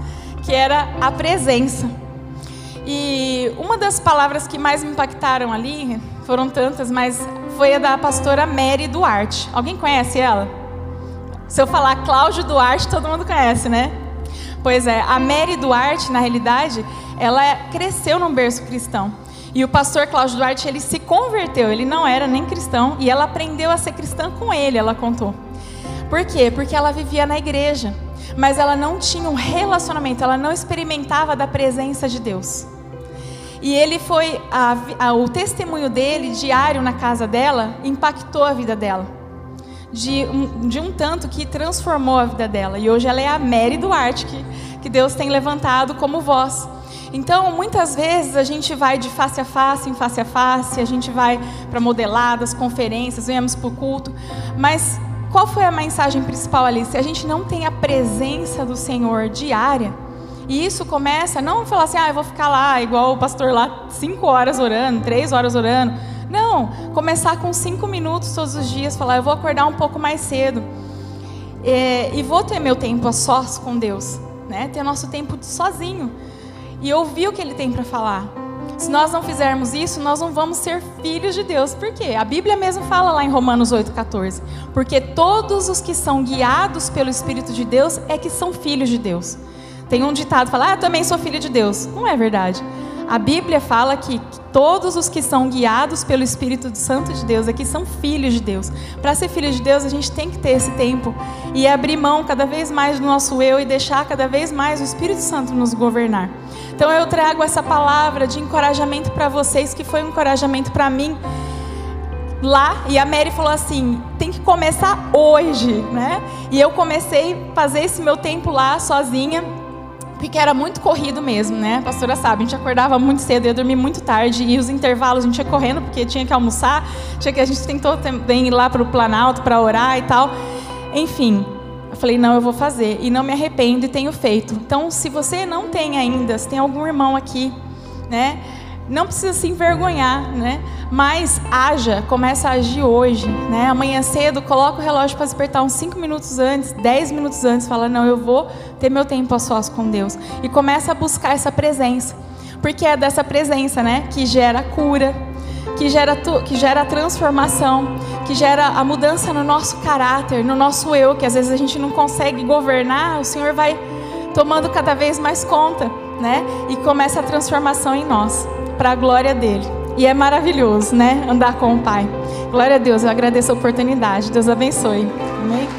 que era a presença. E uma das palavras que mais me impactaram ali, foram tantas, mas foi a da pastora Mary Duarte. Alguém conhece ela? Se eu falar Cláudio Duarte, todo mundo conhece, né? Pois é, a Mary Duarte, na realidade, ela cresceu num berço cristão. E o pastor Cláudio Duarte, ele se converteu, ele não era nem cristão, e ela aprendeu a ser cristã com ele, ela contou. Por quê? Porque ela vivia na igreja, mas ela não tinha um relacionamento, ela não experimentava da presença de Deus. E ele foi, a a- o testemunho dele, diário na casa dela, impactou a vida dela. De um, de um tanto que transformou a vida dela. E hoje ela é a Mary Duarte, que, que Deus tem levantado como voz. Então, muitas vezes a gente vai de face a face, em face a face, a gente vai para modeladas, conferências, viemos para o culto. Mas qual foi a mensagem principal ali? Se a gente não tem a presença do Senhor diária, e isso começa, não falar assim, ah, eu vou ficar lá, igual o pastor lá, cinco horas orando, três horas orando. Não, começar com cinco minutos todos os dias, falar, eu vou acordar um pouco mais cedo. É, e vou ter meu tempo a sós com Deus, né? Ter nosso tempo sozinho. E ouvir o que Ele tem para falar. Se nós não fizermos isso, nós não vamos ser filhos de Deus. Por quê? A Bíblia mesmo fala lá em Romanos 8,14. Porque todos os que são guiados pelo Espírito de Deus é que são filhos de Deus. Tem um ditado que fala, ah, eu também sou filho de Deus. Não é verdade. A Bíblia fala que todos os que são guiados pelo Espírito Santo de Deus aqui são filhos de Deus. Para ser filho de Deus, a gente tem que ter esse tempo e abrir mão cada vez mais do nosso eu e deixar cada vez mais o Espírito Santo nos governar. Então eu trago essa palavra de encorajamento para vocês, que foi um encorajamento para mim lá e a Mary falou assim: tem que começar hoje, né? E eu comecei a fazer esse meu tempo lá sozinha porque era muito corrido mesmo, né? A pastora sabe, a gente acordava muito cedo, ia dormir muito tarde, e os intervalos a gente ia correndo, porque tinha que almoçar, tinha que a gente tentou também ir lá para o Planalto para orar e tal. Enfim, eu falei, não, eu vou fazer. E não me arrependo e tenho feito. Então, se você não tem ainda, se tem algum irmão aqui, né? Não precisa se envergonhar, né? Mas haja, começa a agir hoje, né? Amanhã cedo, coloca o relógio para despertar uns 5 minutos antes, 10 minutos antes, fala: "Não, eu vou ter meu tempo a sós com Deus". E começa a buscar essa presença. Porque é dessa presença, né, que gera cura, que gera tu, que gera transformação, que gera a mudança no nosso caráter, no nosso eu, que às vezes a gente não consegue governar, o Senhor vai tomando cada vez mais conta, né? E começa a transformação em nós, para a glória dele. E é maravilhoso, né? Andar com o Pai. Glória a Deus, eu agradeço a oportunidade. Deus abençoe. Amém?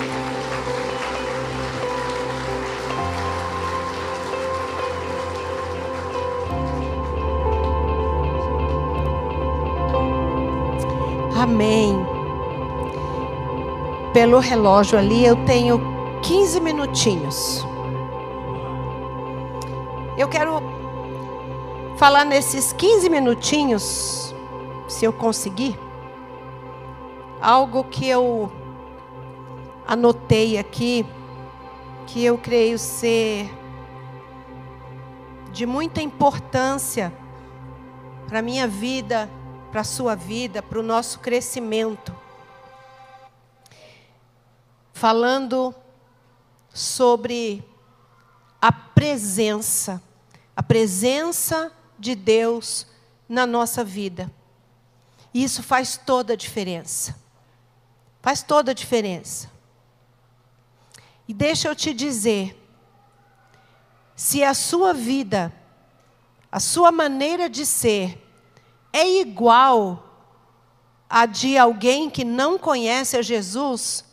Amém. Pelo relógio ali, eu tenho 15 minutinhos. Eu quero falar nesses 15 minutinhos, se eu conseguir, algo que eu anotei aqui, que eu creio ser de muita importância para a minha vida, para a sua vida, para o nosso crescimento. Falando sobre a presença, a presença de Deus na nossa vida. E isso faz toda a diferença. Faz toda a diferença. E deixa eu te dizer, se a sua vida, a sua maneira de ser, é igual a de alguém que não conhece a Jesus,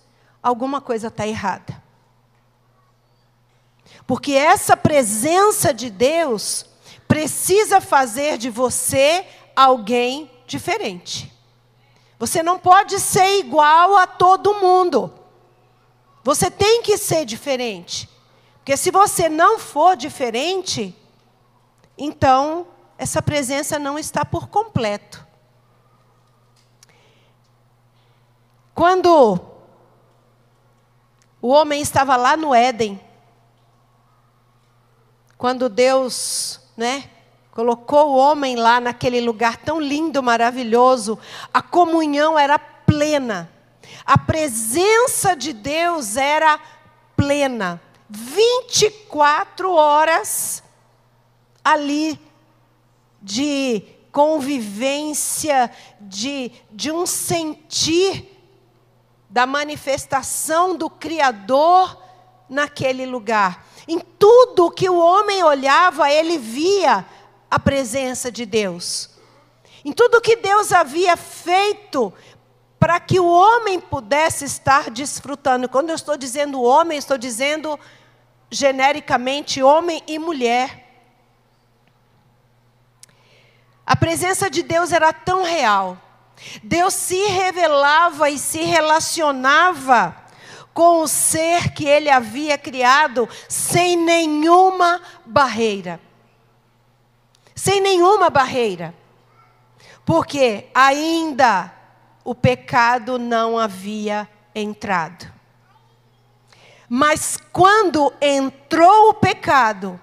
alguma coisa está errada. Porque essa presença de Deus precisa fazer de você alguém diferente. Você não pode ser igual a todo mundo. Você tem que ser diferente. Porque se você não for diferente, então essa presença não está por completo. Quando o homem estava lá no Éden, quando Deus, né, colocou o homem lá naquele lugar tão lindo, maravilhoso, a comunhão era plena. A presença de Deus era plena. 24 horas ali de convivência, de, de um sentir da manifestação do Criador naquele lugar. Em tudo que o homem olhava, ele via a presença de Deus. Em tudo que Deus havia feito para que o homem pudesse estar desfrutando. Quando eu estou dizendo homem, estou dizendo genericamente homem e mulher. A presença de Deus era tão real. Deus se revelava e se relacionava com o ser que ele havia criado sem nenhuma barreira. Sem nenhuma barreira. Porque ainda o pecado não havia entrado. Mas quando entrou o pecado,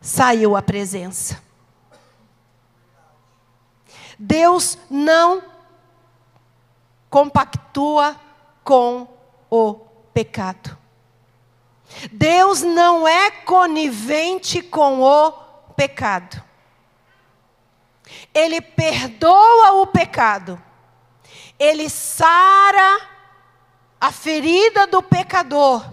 saiu a presença. Deus não compactua com o pecado. Deus não é conivente com o pecado. Ele perdoa o pecado. Ele sara a ferida do pecador.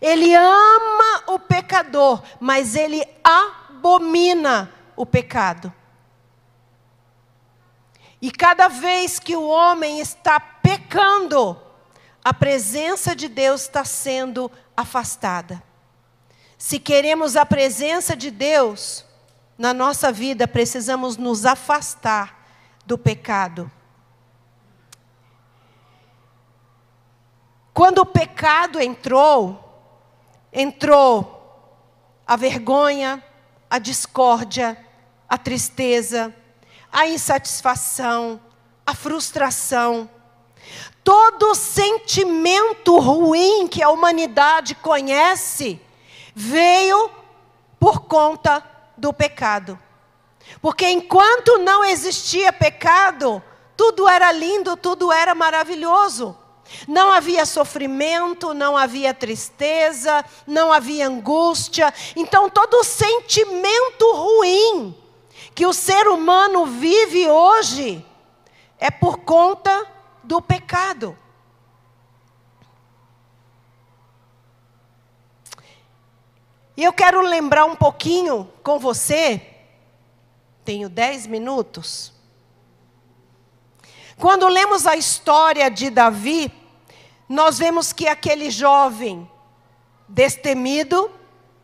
Ele ama o pecador, mas ele abomina o pecado. E cada vez que o homem está pecando, a presença de Deus está sendo afastada. Se queremos a presença de Deus na nossa vida, precisamos nos afastar do pecado. Quando o pecado entrou, entrou a vergonha, a discórdia, a tristeza, a insatisfação, a frustração. Todo sentimento ruim que a humanidade conhece veio por conta do pecado. Porque enquanto não existia pecado, tudo era lindo, tudo era maravilhoso. Não havia sofrimento, não havia tristeza, não havia angústia. Então, todo sentimento ruim que o ser humano vive hoje é por conta do pecado. E eu quero lembrar um pouquinho com você, tenho dez minutos. Quando lemos a história de Davi, nós vemos que aquele jovem destemido,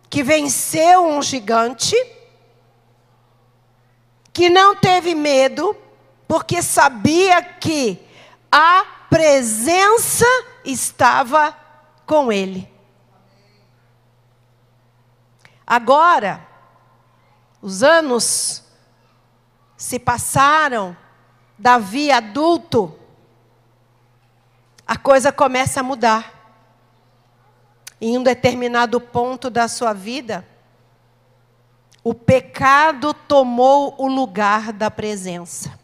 que venceu um gigante, que não teve medo, porque sabia que a presença estava com ele. Agora, os anos se passaram, Davi adulto, a coisa começa a mudar. Em um determinado ponto da sua vida, o pecado tomou o lugar da presença.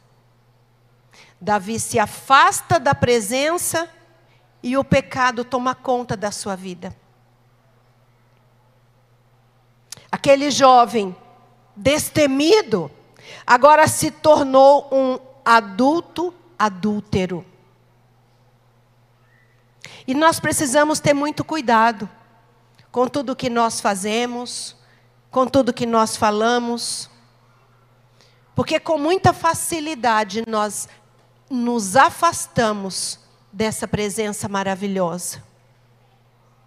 Davi se afasta da presença e o pecado toma conta da sua vida. Aquele jovem destemido agora se tornou um adulto adúltero. E nós precisamos ter muito cuidado com tudo que nós fazemos, com tudo que nós falamos, porque com muita facilidade nós nos afastamos dessa presença maravilhosa,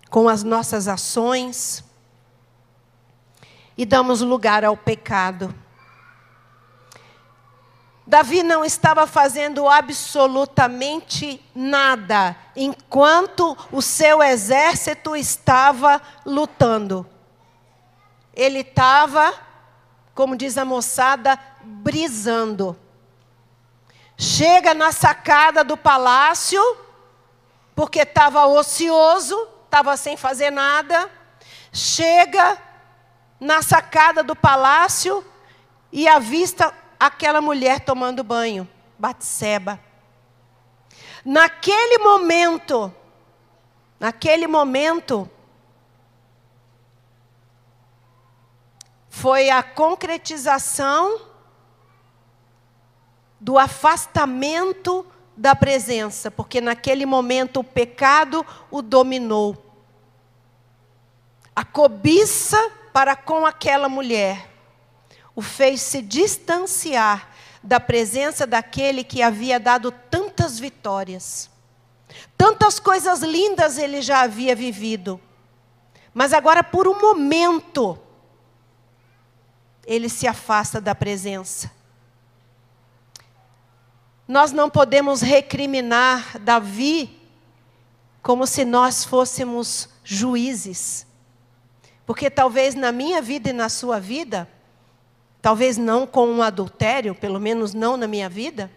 com as nossas ações, e damos lugar ao pecado. Davi não estava fazendo absolutamente nada enquanto o seu exército estava lutando. Ele estava, como diz a moçada, brisando. Chega na sacada do palácio, porque estava ocioso, estava sem fazer nada. Chega na sacada do palácio e avista aquela mulher tomando banho, Batseba. Naquele momento, naquele momento, foi a concretização do afastamento da presença, porque naquele momento o pecado o dominou. A cobiça para com aquela mulher o fez se distanciar da presença daquele que havia dado tantas vitórias. Tantas coisas lindas ele já havia vivido. Mas agora, por um momento, ele se afasta da presença. Nós não podemos recriminar Davi como se nós fôssemos juízes. Porque talvez na minha vida e na sua vida, talvez não com um adultério, pelo menos não na minha vida,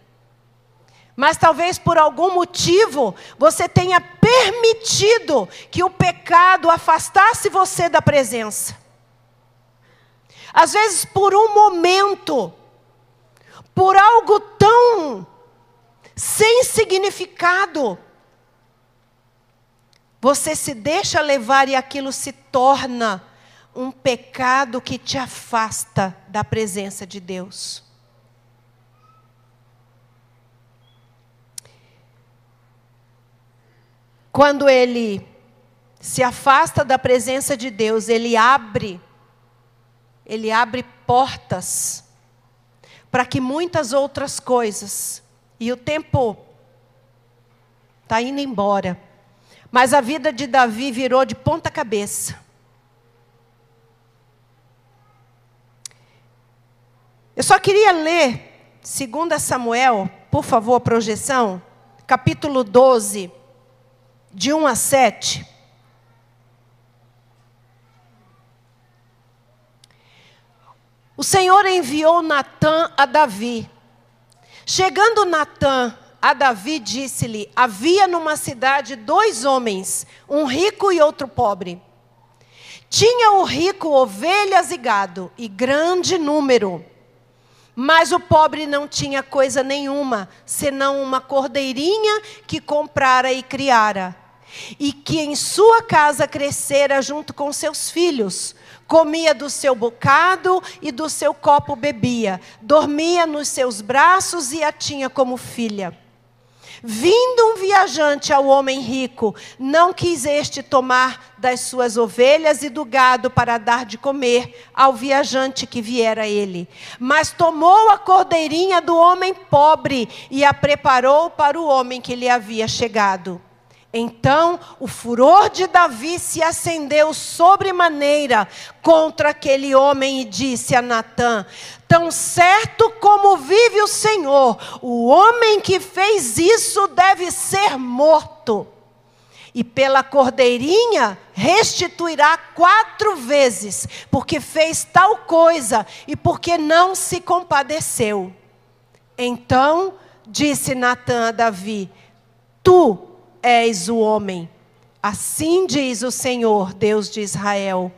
mas talvez por algum motivo você tenha permitido que o pecado afastasse você da presença. Às vezes por um momento, por algo tão sem significado, você se deixa levar e aquilo se torna um pecado que te afasta da presença de Deus. Quando ele se afasta da presença de Deus, ele abre ele abre portas para que muitas outras coisas e o tempo está indo embora. Mas a vida de Davi virou de ponta cabeça. Eu só queria ler 2 Samuel, por favor, a projeção, capítulo 12, de 1 a 7. O Senhor enviou Natã a Davi. Chegando Natã a Davi, disse-lhe: Havia numa cidade dois homens, um rico e outro pobre. Tinha o rico ovelhas e gado, e grande número. Mas o pobre não tinha coisa nenhuma, senão uma cordeirinha que comprara e criara, e que em sua casa crescera junto com seus filhos. Comia do seu bocado e do seu copo bebia, dormia nos seus braços e a tinha como filha. Vindo um viajante ao homem rico, não quis este tomar das suas ovelhas e do gado para dar de comer ao viajante que viera ele. Mas tomou a cordeirinha do homem pobre e a preparou para o homem que lhe havia chegado. Então o furor de Davi se acendeu sobremaneira contra aquele homem e disse a Natã: Tão certo como vive o Senhor, o homem que fez isso deve ser morto. E pela cordeirinha restituirá quatro vezes, porque fez tal coisa e porque não se compadeceu. Então disse Natã a Davi: Tu és o homem. Assim diz o Senhor, Deus de Israel: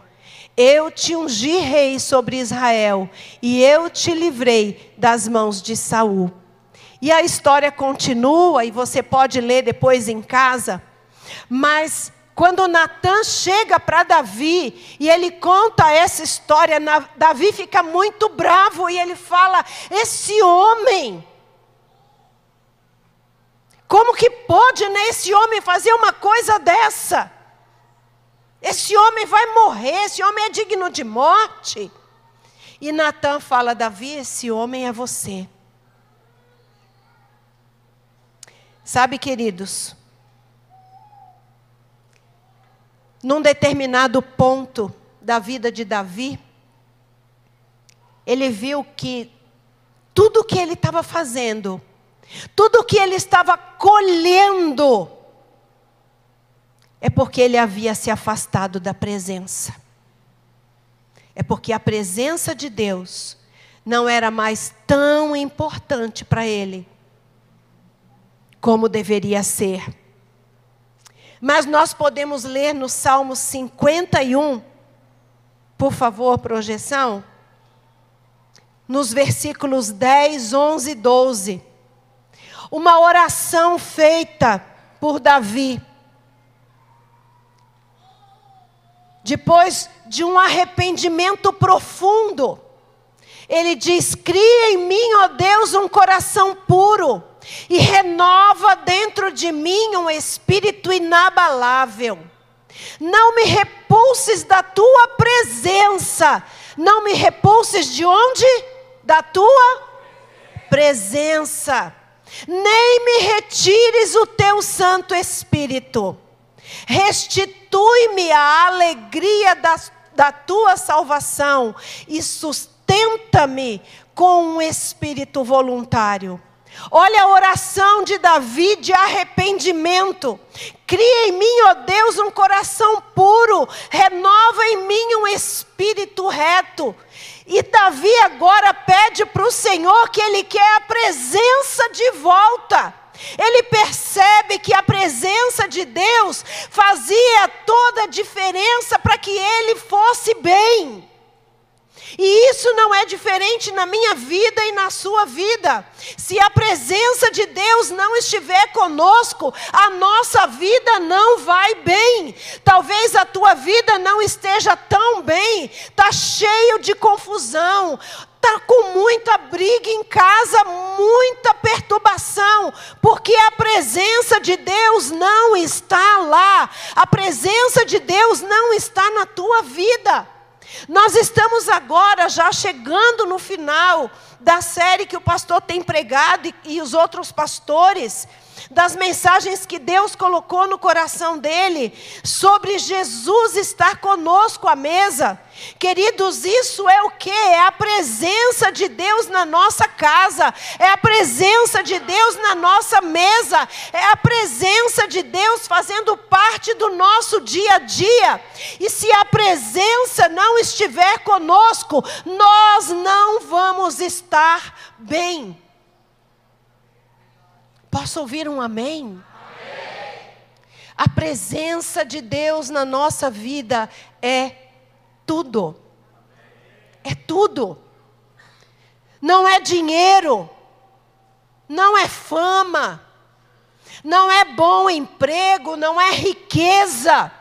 Eu te ungi rei sobre Israel, e eu te livrei das mãos de Saul. E a história continua, e você pode ler depois em casa. Mas quando Natan chega para Davi e ele conta essa história, Davi fica muito bravo e ele fala: Esse homem como que pode né, esse homem fazer uma coisa dessa? Esse homem vai morrer, esse homem é digno de morte. E Natan fala: Davi, esse homem é você. Sabe, queridos, num determinado ponto da vida de Davi, ele viu que tudo que ele estava fazendo tudo que ele estava colhendo é porque ele havia se afastado da presença. É porque a presença de Deus não era mais tão importante para ele como deveria ser. Mas nós podemos ler no Salmo 51, por favor, projeção, nos versículos 10, 11 e 12. Uma oração feita por Davi. Depois de um arrependimento profundo, ele diz: Cria em mim, ó Deus, um coração puro e renova dentro de mim um espírito inabalável. Não me repulses da tua presença. Não me repulses de onde? Da tua presença nem me retires o teu Santo Espírito. Restitui-me a alegria da, da tua salvação e sustenta-me com um espírito voluntário. Olha a oração de Davi de arrependimento. Cria em mim, ó Deus, um coração puro, renova em mim um espírito reto. E Davi agora pede para o Senhor que ele quer a presença de volta. Ele percebe que a presença de Deus fazia toda a diferença para que ele fosse bem. E isso não é diferente na minha vida e na sua vida. Se a presença de Deus não estiver conosco, a nossa vida não vai bem. Talvez a tua vida não esteja tão bem, está cheio de confusão, está com muita briga em casa, muita perturbação, porque a presença de Deus não está lá, a presença de Deus não está na tua vida. Nós estamos agora já chegando no final da série que o pastor tem pregado e, e os outros pastores. Das mensagens que Deus colocou no coração dele sobre Jesus estar conosco à mesa. Queridos, isso é o que? É a presença de Deus na nossa casa, é a presença de Deus na nossa mesa, é a presença de Deus fazendo parte do nosso dia a dia. E se a presença não estiver conosco, nós não vamos estar bem. Posso ouvir um amém? A presença de Deus na nossa vida é tudo. É tudo. Não é dinheiro, não é fama, não é bom emprego, não é riqueza.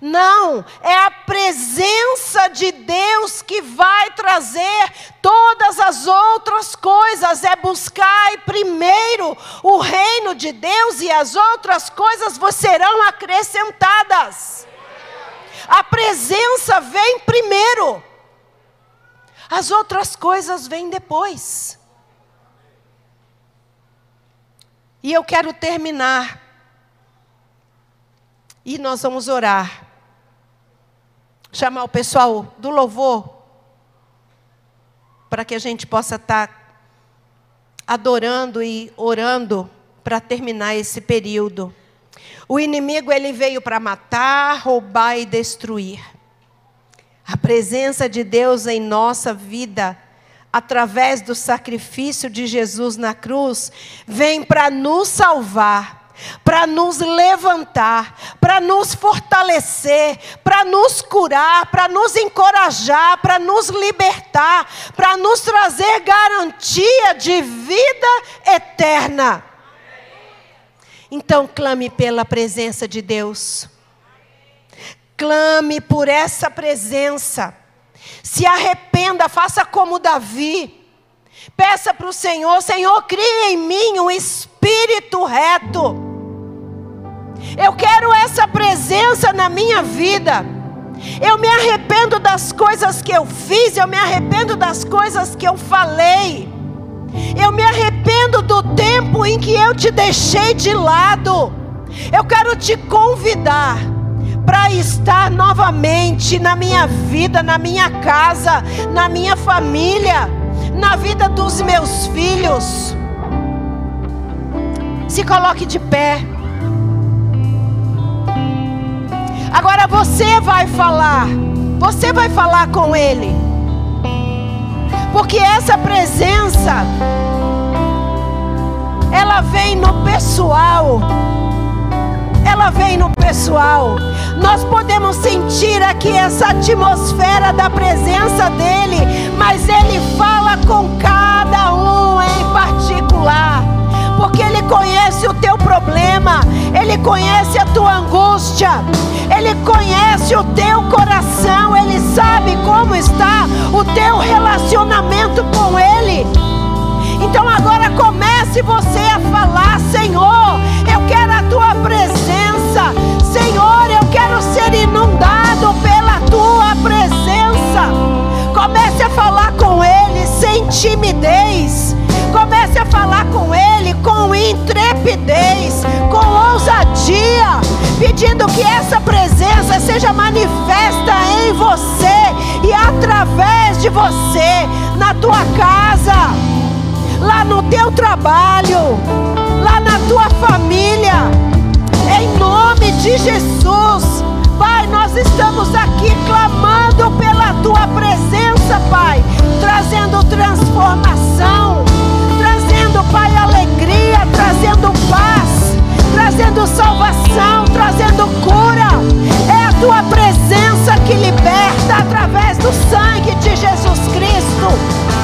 Não, é a presença de Deus que vai trazer todas as outras coisas. É buscar primeiro o reino de Deus e as outras coisas serão acrescentadas. A presença vem primeiro, as outras coisas vêm depois. E eu quero terminar. E nós vamos orar chamar o pessoal do louvor para que a gente possa estar adorando e orando para terminar esse período. O inimigo ele veio para matar, roubar e destruir. A presença de Deus em nossa vida, através do sacrifício de Jesus na cruz, vem para nos salvar para nos levantar, para nos fortalecer, para nos curar, para nos encorajar, para nos libertar, para nos trazer garantia de vida eterna. Então clame pela presença de Deus. Clame por essa presença. Se arrependa, faça como Davi. Peça para o Senhor, Senhor, crie em mim um espírito reto. Eu quero essa presença na minha vida. Eu me arrependo das coisas que eu fiz, eu me arrependo das coisas que eu falei. Eu me arrependo do tempo em que eu te deixei de lado. Eu quero te convidar para estar novamente na minha vida, na minha casa, na minha família, na vida dos meus filhos. Se coloque de pé. Agora você vai falar. Você vai falar com Ele. Porque essa presença, ela vem no pessoal. Ela vem no pessoal. Nós podemos sentir aqui essa atmosfera da presença dEle. Mas Ele fala com cada um em particular porque Ele conhece o teu problema, Ele conhece a tua angústia, Ele conhece o teu coração, Ele sabe como está o teu relacionamento com Ele. Então agora comece você a falar: Senhor, eu quero a tua presença, Senhor, eu quero ser inundado pela tua presença. Comece a falar com Ele sem timidez. Comece a falar com Ele com intrepidez, com ousadia, pedindo que essa presença seja manifesta em você e através de você, na tua casa, lá no teu trabalho, lá na tua família, em nome de Jesus. Pai, nós estamos aqui clamando pela tua presença, Pai, trazendo transformação, trazendo, Pai, alegria, trazendo paz, trazendo salvação, trazendo cura. É a tua presença que liberta através do sangue de Jesus Cristo.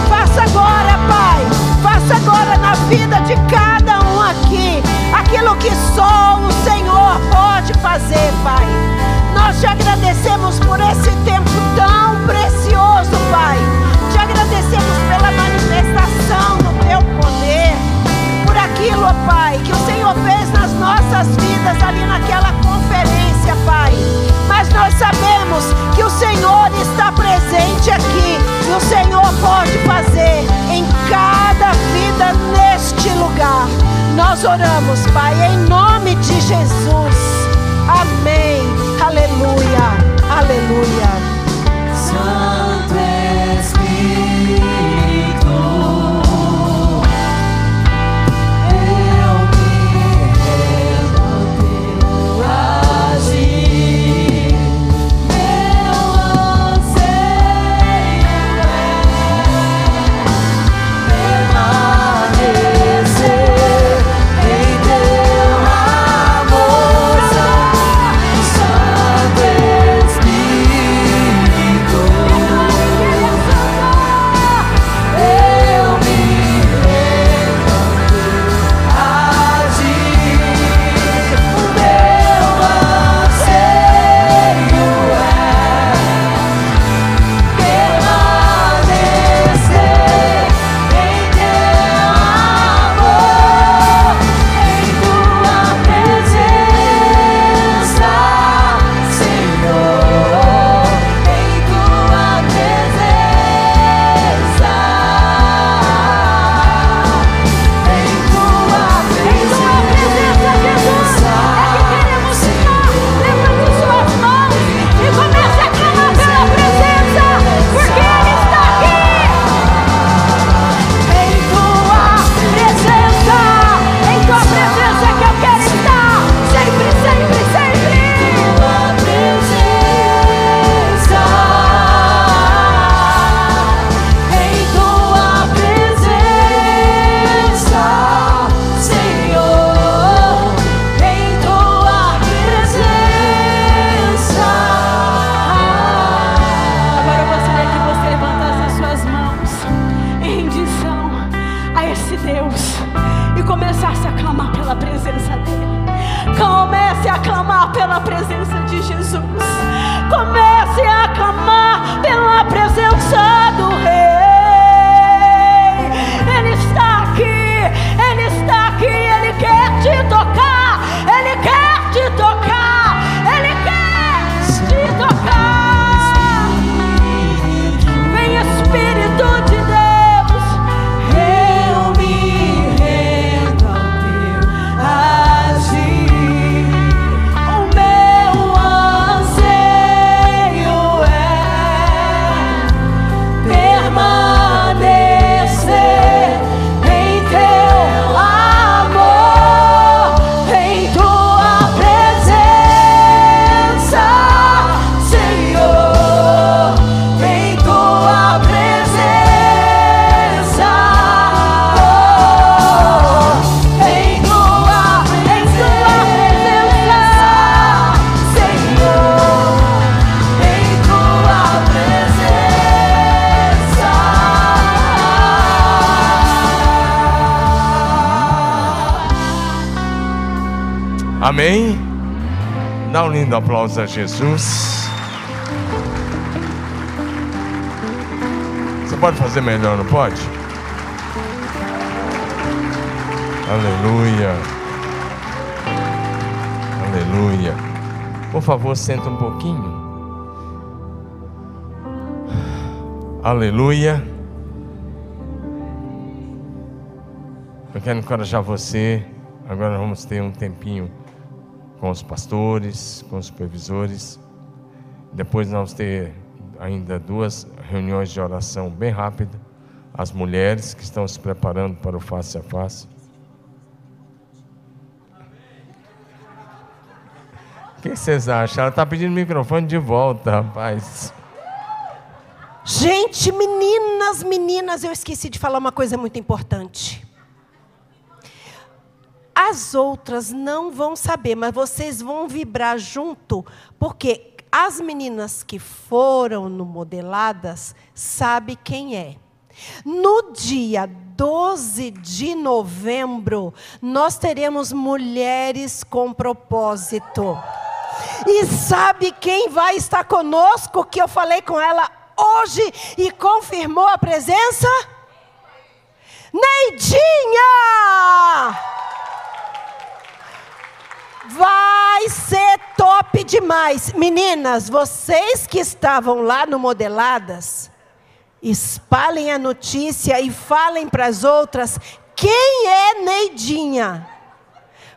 Faça agora, Pai, faça agora na vida de cada um aqui aquilo que só o Senhor pode fazer, Pai. Nós te agradecemos por esse tempo tão precioso, Pai. Te agradecemos pela manifestação do teu poder, por aquilo, Pai, que o Senhor fez nas nossas vidas ali naquela conferência, Pai. Mas nós sabemos que o Senhor está presente aqui e o Senhor pode fazer em cada vida neste lugar. Nós oramos, Pai, em nome de Jesus. Amém. Aleluia. Aleluia. Esse Deus e começasse a clamar pela presença dEle. Comece a clamar pela presença de Jesus. Comece a clamar pela presença do Rei. Amém? Dá um lindo aplauso a Jesus. Você pode fazer melhor, não pode? Aleluia. Aleluia. Por favor, senta um pouquinho. Aleluia. Eu quero encorajar você. Agora vamos ter um tempinho com os pastores, com os supervisores. Depois nós vamos ter ainda duas reuniões de oração bem rápida. As mulheres que estão se preparando para o face a face. O que vocês acham? Ela está pedindo o microfone de volta, rapaz. Gente, meninas, meninas, eu esqueci de falar uma coisa muito importante. As outras não vão saber, mas vocês vão vibrar junto, porque as meninas que foram no modeladas sabe quem é. No dia 12 de novembro, nós teremos mulheres com propósito. E sabe quem vai estar conosco? Que eu falei com ela hoje e confirmou a presença? Neidinha! Vai ser top demais. Meninas, vocês que estavam lá no Modeladas, espalhem a notícia e falem para as outras quem é Neidinha.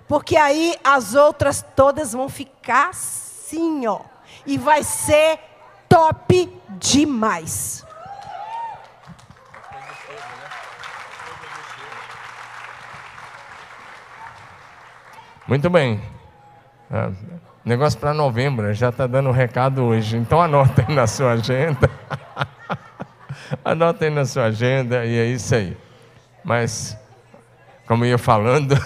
Porque aí as outras todas vão ficar assim, ó. E vai ser top demais. Muito bem. Ah, negócio para novembro, já está dando um recado hoje. Então anota aí na sua agenda. *laughs* anota aí na sua agenda e é isso aí. Mas, como eu ia falando,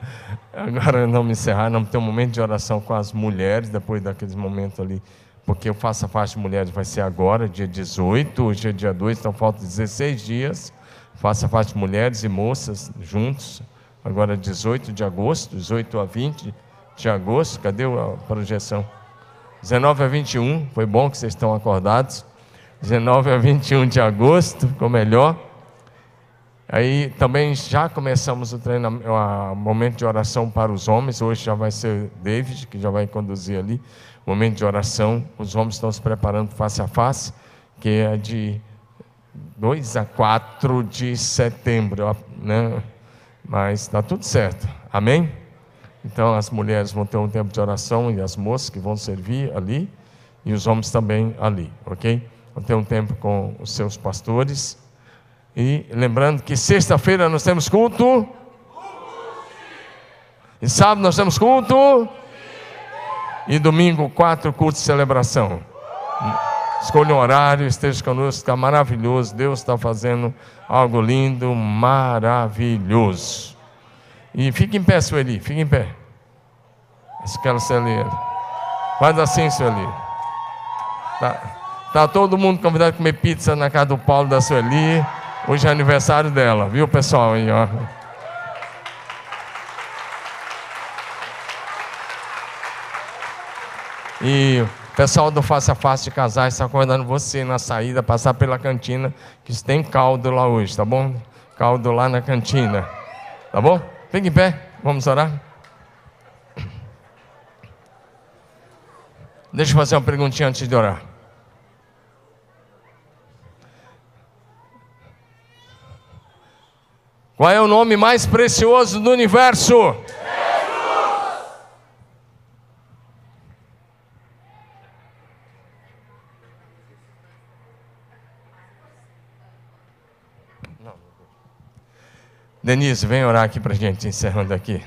*laughs* agora não me encerrar, não ter um momento de oração com as mulheres, depois daqueles momentos ali, porque eu faço a faixa de mulheres, vai ser agora, dia 18, hoje é dia 2, então faltam 16 dias. Faça a faixa de mulheres e moças juntos agora 18 de agosto, 18 a 20 de agosto, cadê a projeção? 19 a 21, foi bom que vocês estão acordados. 19 a 21 de agosto, ficou melhor. Aí também já começamos o treinamento, o momento de oração para os homens. Hoje já vai ser David que já vai conduzir ali. Momento de oração. Os homens estão se preparando face a face, que é de 2 a 4 de setembro, né? Mas está tudo certo. Amém? Então as mulheres vão ter um tempo de oração e as moças que vão servir ali e os homens também ali, ok? Vão ter um tempo com os seus pastores. E lembrando que sexta-feira nós temos culto. E sábado nós temos culto. E domingo, quatro cultos de celebração. Escolha um horário, esteja conosco, está maravilhoso. Deus está fazendo algo lindo, maravilhoso. E fique em pé, Sueli, fique em pé. Escala Sueli. Faz assim, Sueli. Tá, tá todo mundo convidado a comer pizza na casa do Paulo da Sueli. Hoje é aniversário dela, viu, pessoal? Aí, ó. E o pessoal do Face a Face de Casais está acordando você na saída, passar pela cantina, que tem caldo lá hoje, tá bom? Caldo lá na cantina. Tá bom? Fique em pé, vamos orar. Deixa eu fazer uma perguntinha antes de orar. Qual é o nome mais precioso do universo? Denise, vem orar aqui para a gente, encerrando aqui.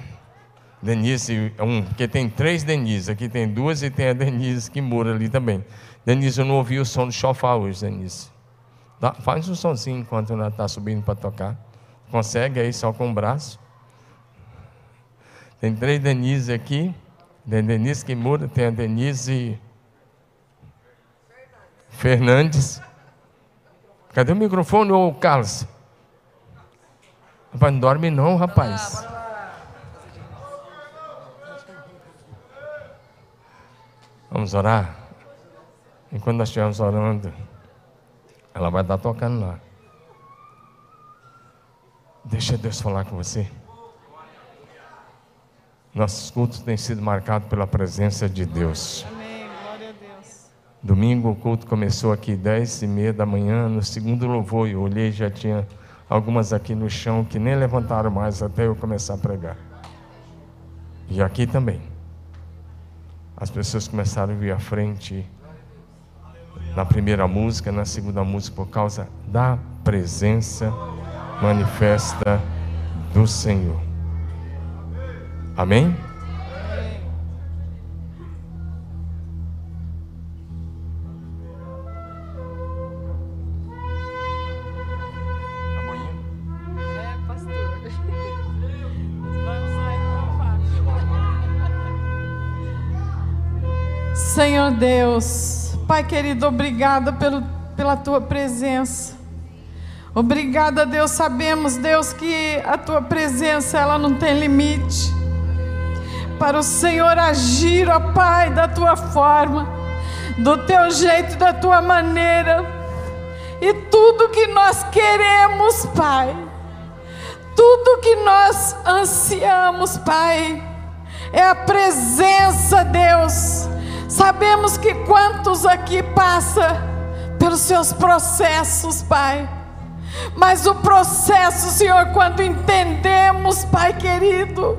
Denise, um, porque tem três Denise, aqui tem duas e tem a Denise que mora ali também. Denise, eu não ouvi o som do chofar hoje, Denise. Dá, faz um sonzinho enquanto ela está subindo para tocar. Consegue aí só com o braço? Tem três Denise aqui. Tem Denise que mora, tem a Denise Fernandes. Cadê o microfone, ô Carlos? Rapaz, não dorme não, rapaz. Vamos orar? Enquanto nós estivermos orando, ela vai estar tocando lá. Deixa Deus falar com você. Nossos cultos têm sido marcados pela presença de Deus. Amém. Glória a Deus. Domingo o culto começou aqui dez e meia da manhã, no segundo louvor, eu olhei já tinha algumas aqui no chão que nem levantaram mais até eu começar a pregar. E aqui também. As pessoas começaram a vir à frente na primeira música, na segunda música, por causa da presença manifesta do Senhor. Amém? Deus, Pai querido, obrigada pelo, pela tua presença. Obrigada, Deus. Sabemos, Deus, que a tua presença ela não tem limite. Para o Senhor agir, ó Pai, da tua forma, do teu jeito, da tua maneira. E tudo que nós queremos, Pai, tudo que nós ansiamos, Pai, é a presença, Deus. Sabemos que quantos aqui passa pelos seus processos, Pai. Mas o processo, Senhor, quando entendemos, Pai querido,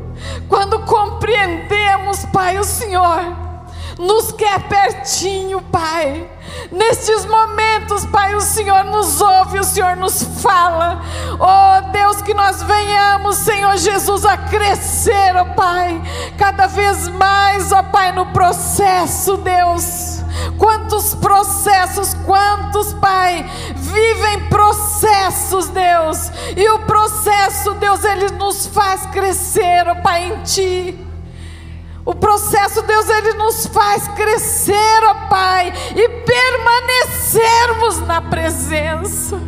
quando compreendemos, Pai, o Senhor nos quer pertinho, Pai. Nestes momentos, Pai, o Senhor nos ouve, o Senhor nos fala. Oh Deus, que nós venhamos, Senhor Jesus, a crescer, ó Pai, cada vez mais, ó Pai, no processo, Deus. Quantos processos, quantos, Pai, vivem processos, Deus. E o processo, Deus, ele nos faz crescer, ó Pai, em Ti. O processo, Deus, ele nos faz crescer, ó Pai, e permanecermos na presença.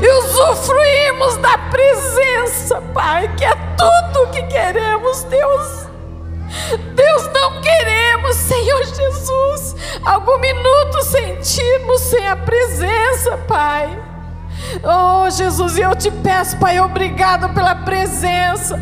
E usufruirmos da presença, Pai, que é tudo o que queremos, Deus. Deus, não queremos, Senhor Jesus, algum minuto sentirmos sem a presença, Pai. Oh, Jesus, eu te peço, Pai, obrigado pela presença.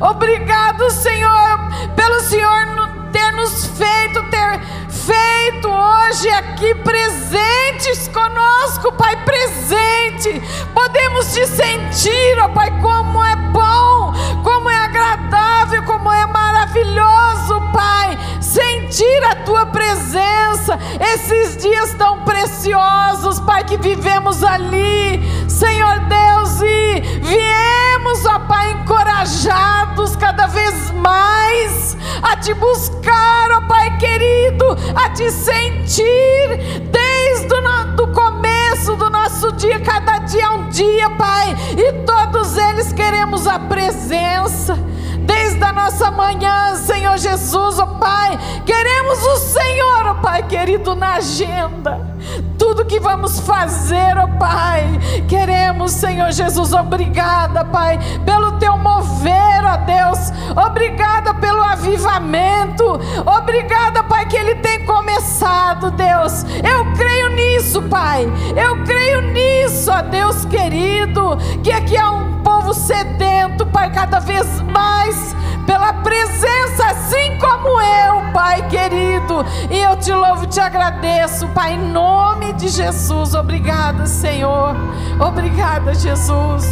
Obrigado, Senhor, pelo Senhor ter nos feito, ter feito hoje aqui presentes conosco, Pai, presente. Podemos te sentir, ó Pai, como é bom, como é agradável, como é maravilhoso, Pai, sentir a tua presença, esses dias tão preciosos, Pai, que vivemos ali, Senhor Deus, e viemos, ó Pai, encorajados cada vez mais a te buscar, ó Pai querido, a te sentir desde o no- do começo do nosso dia, cada dia é um dia, Pai, e todos eles queremos a presença. Desde a nossa manhã, Senhor Jesus, ó Pai, queremos o Senhor, ó Pai querido, na agenda. Tudo que vamos fazer, ó Pai, queremos, Senhor Jesus, obrigada, Pai, pelo teu mover, ó Deus, obrigada pelo avivamento, obrigada, Pai, que ele tem começado, Deus. Eu creio nisso, Pai, eu creio nisso, ó Deus querido, que aqui há um povo sedento, Pai, cada vez mais pela presença, assim como eu, Pai querido. E eu te louvo te agradeço, Pai, em de Jesus. Obrigada, Senhor. Obrigada, Jesus.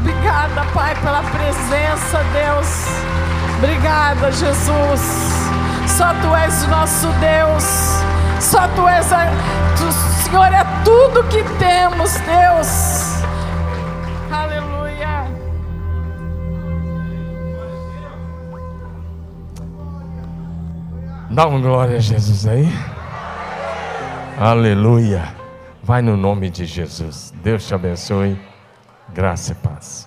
Obrigada, Pai, pela presença, Deus. Obrigada, Jesus. Só Tu és o nosso Deus. Só Tu és a. Tu, Senhor, é tudo que temos, Deus. Aleluia. Dá uma glória a Jesus aí. Aleluia. Vai no nome de Jesus. Deus te abençoe. Graça e paz.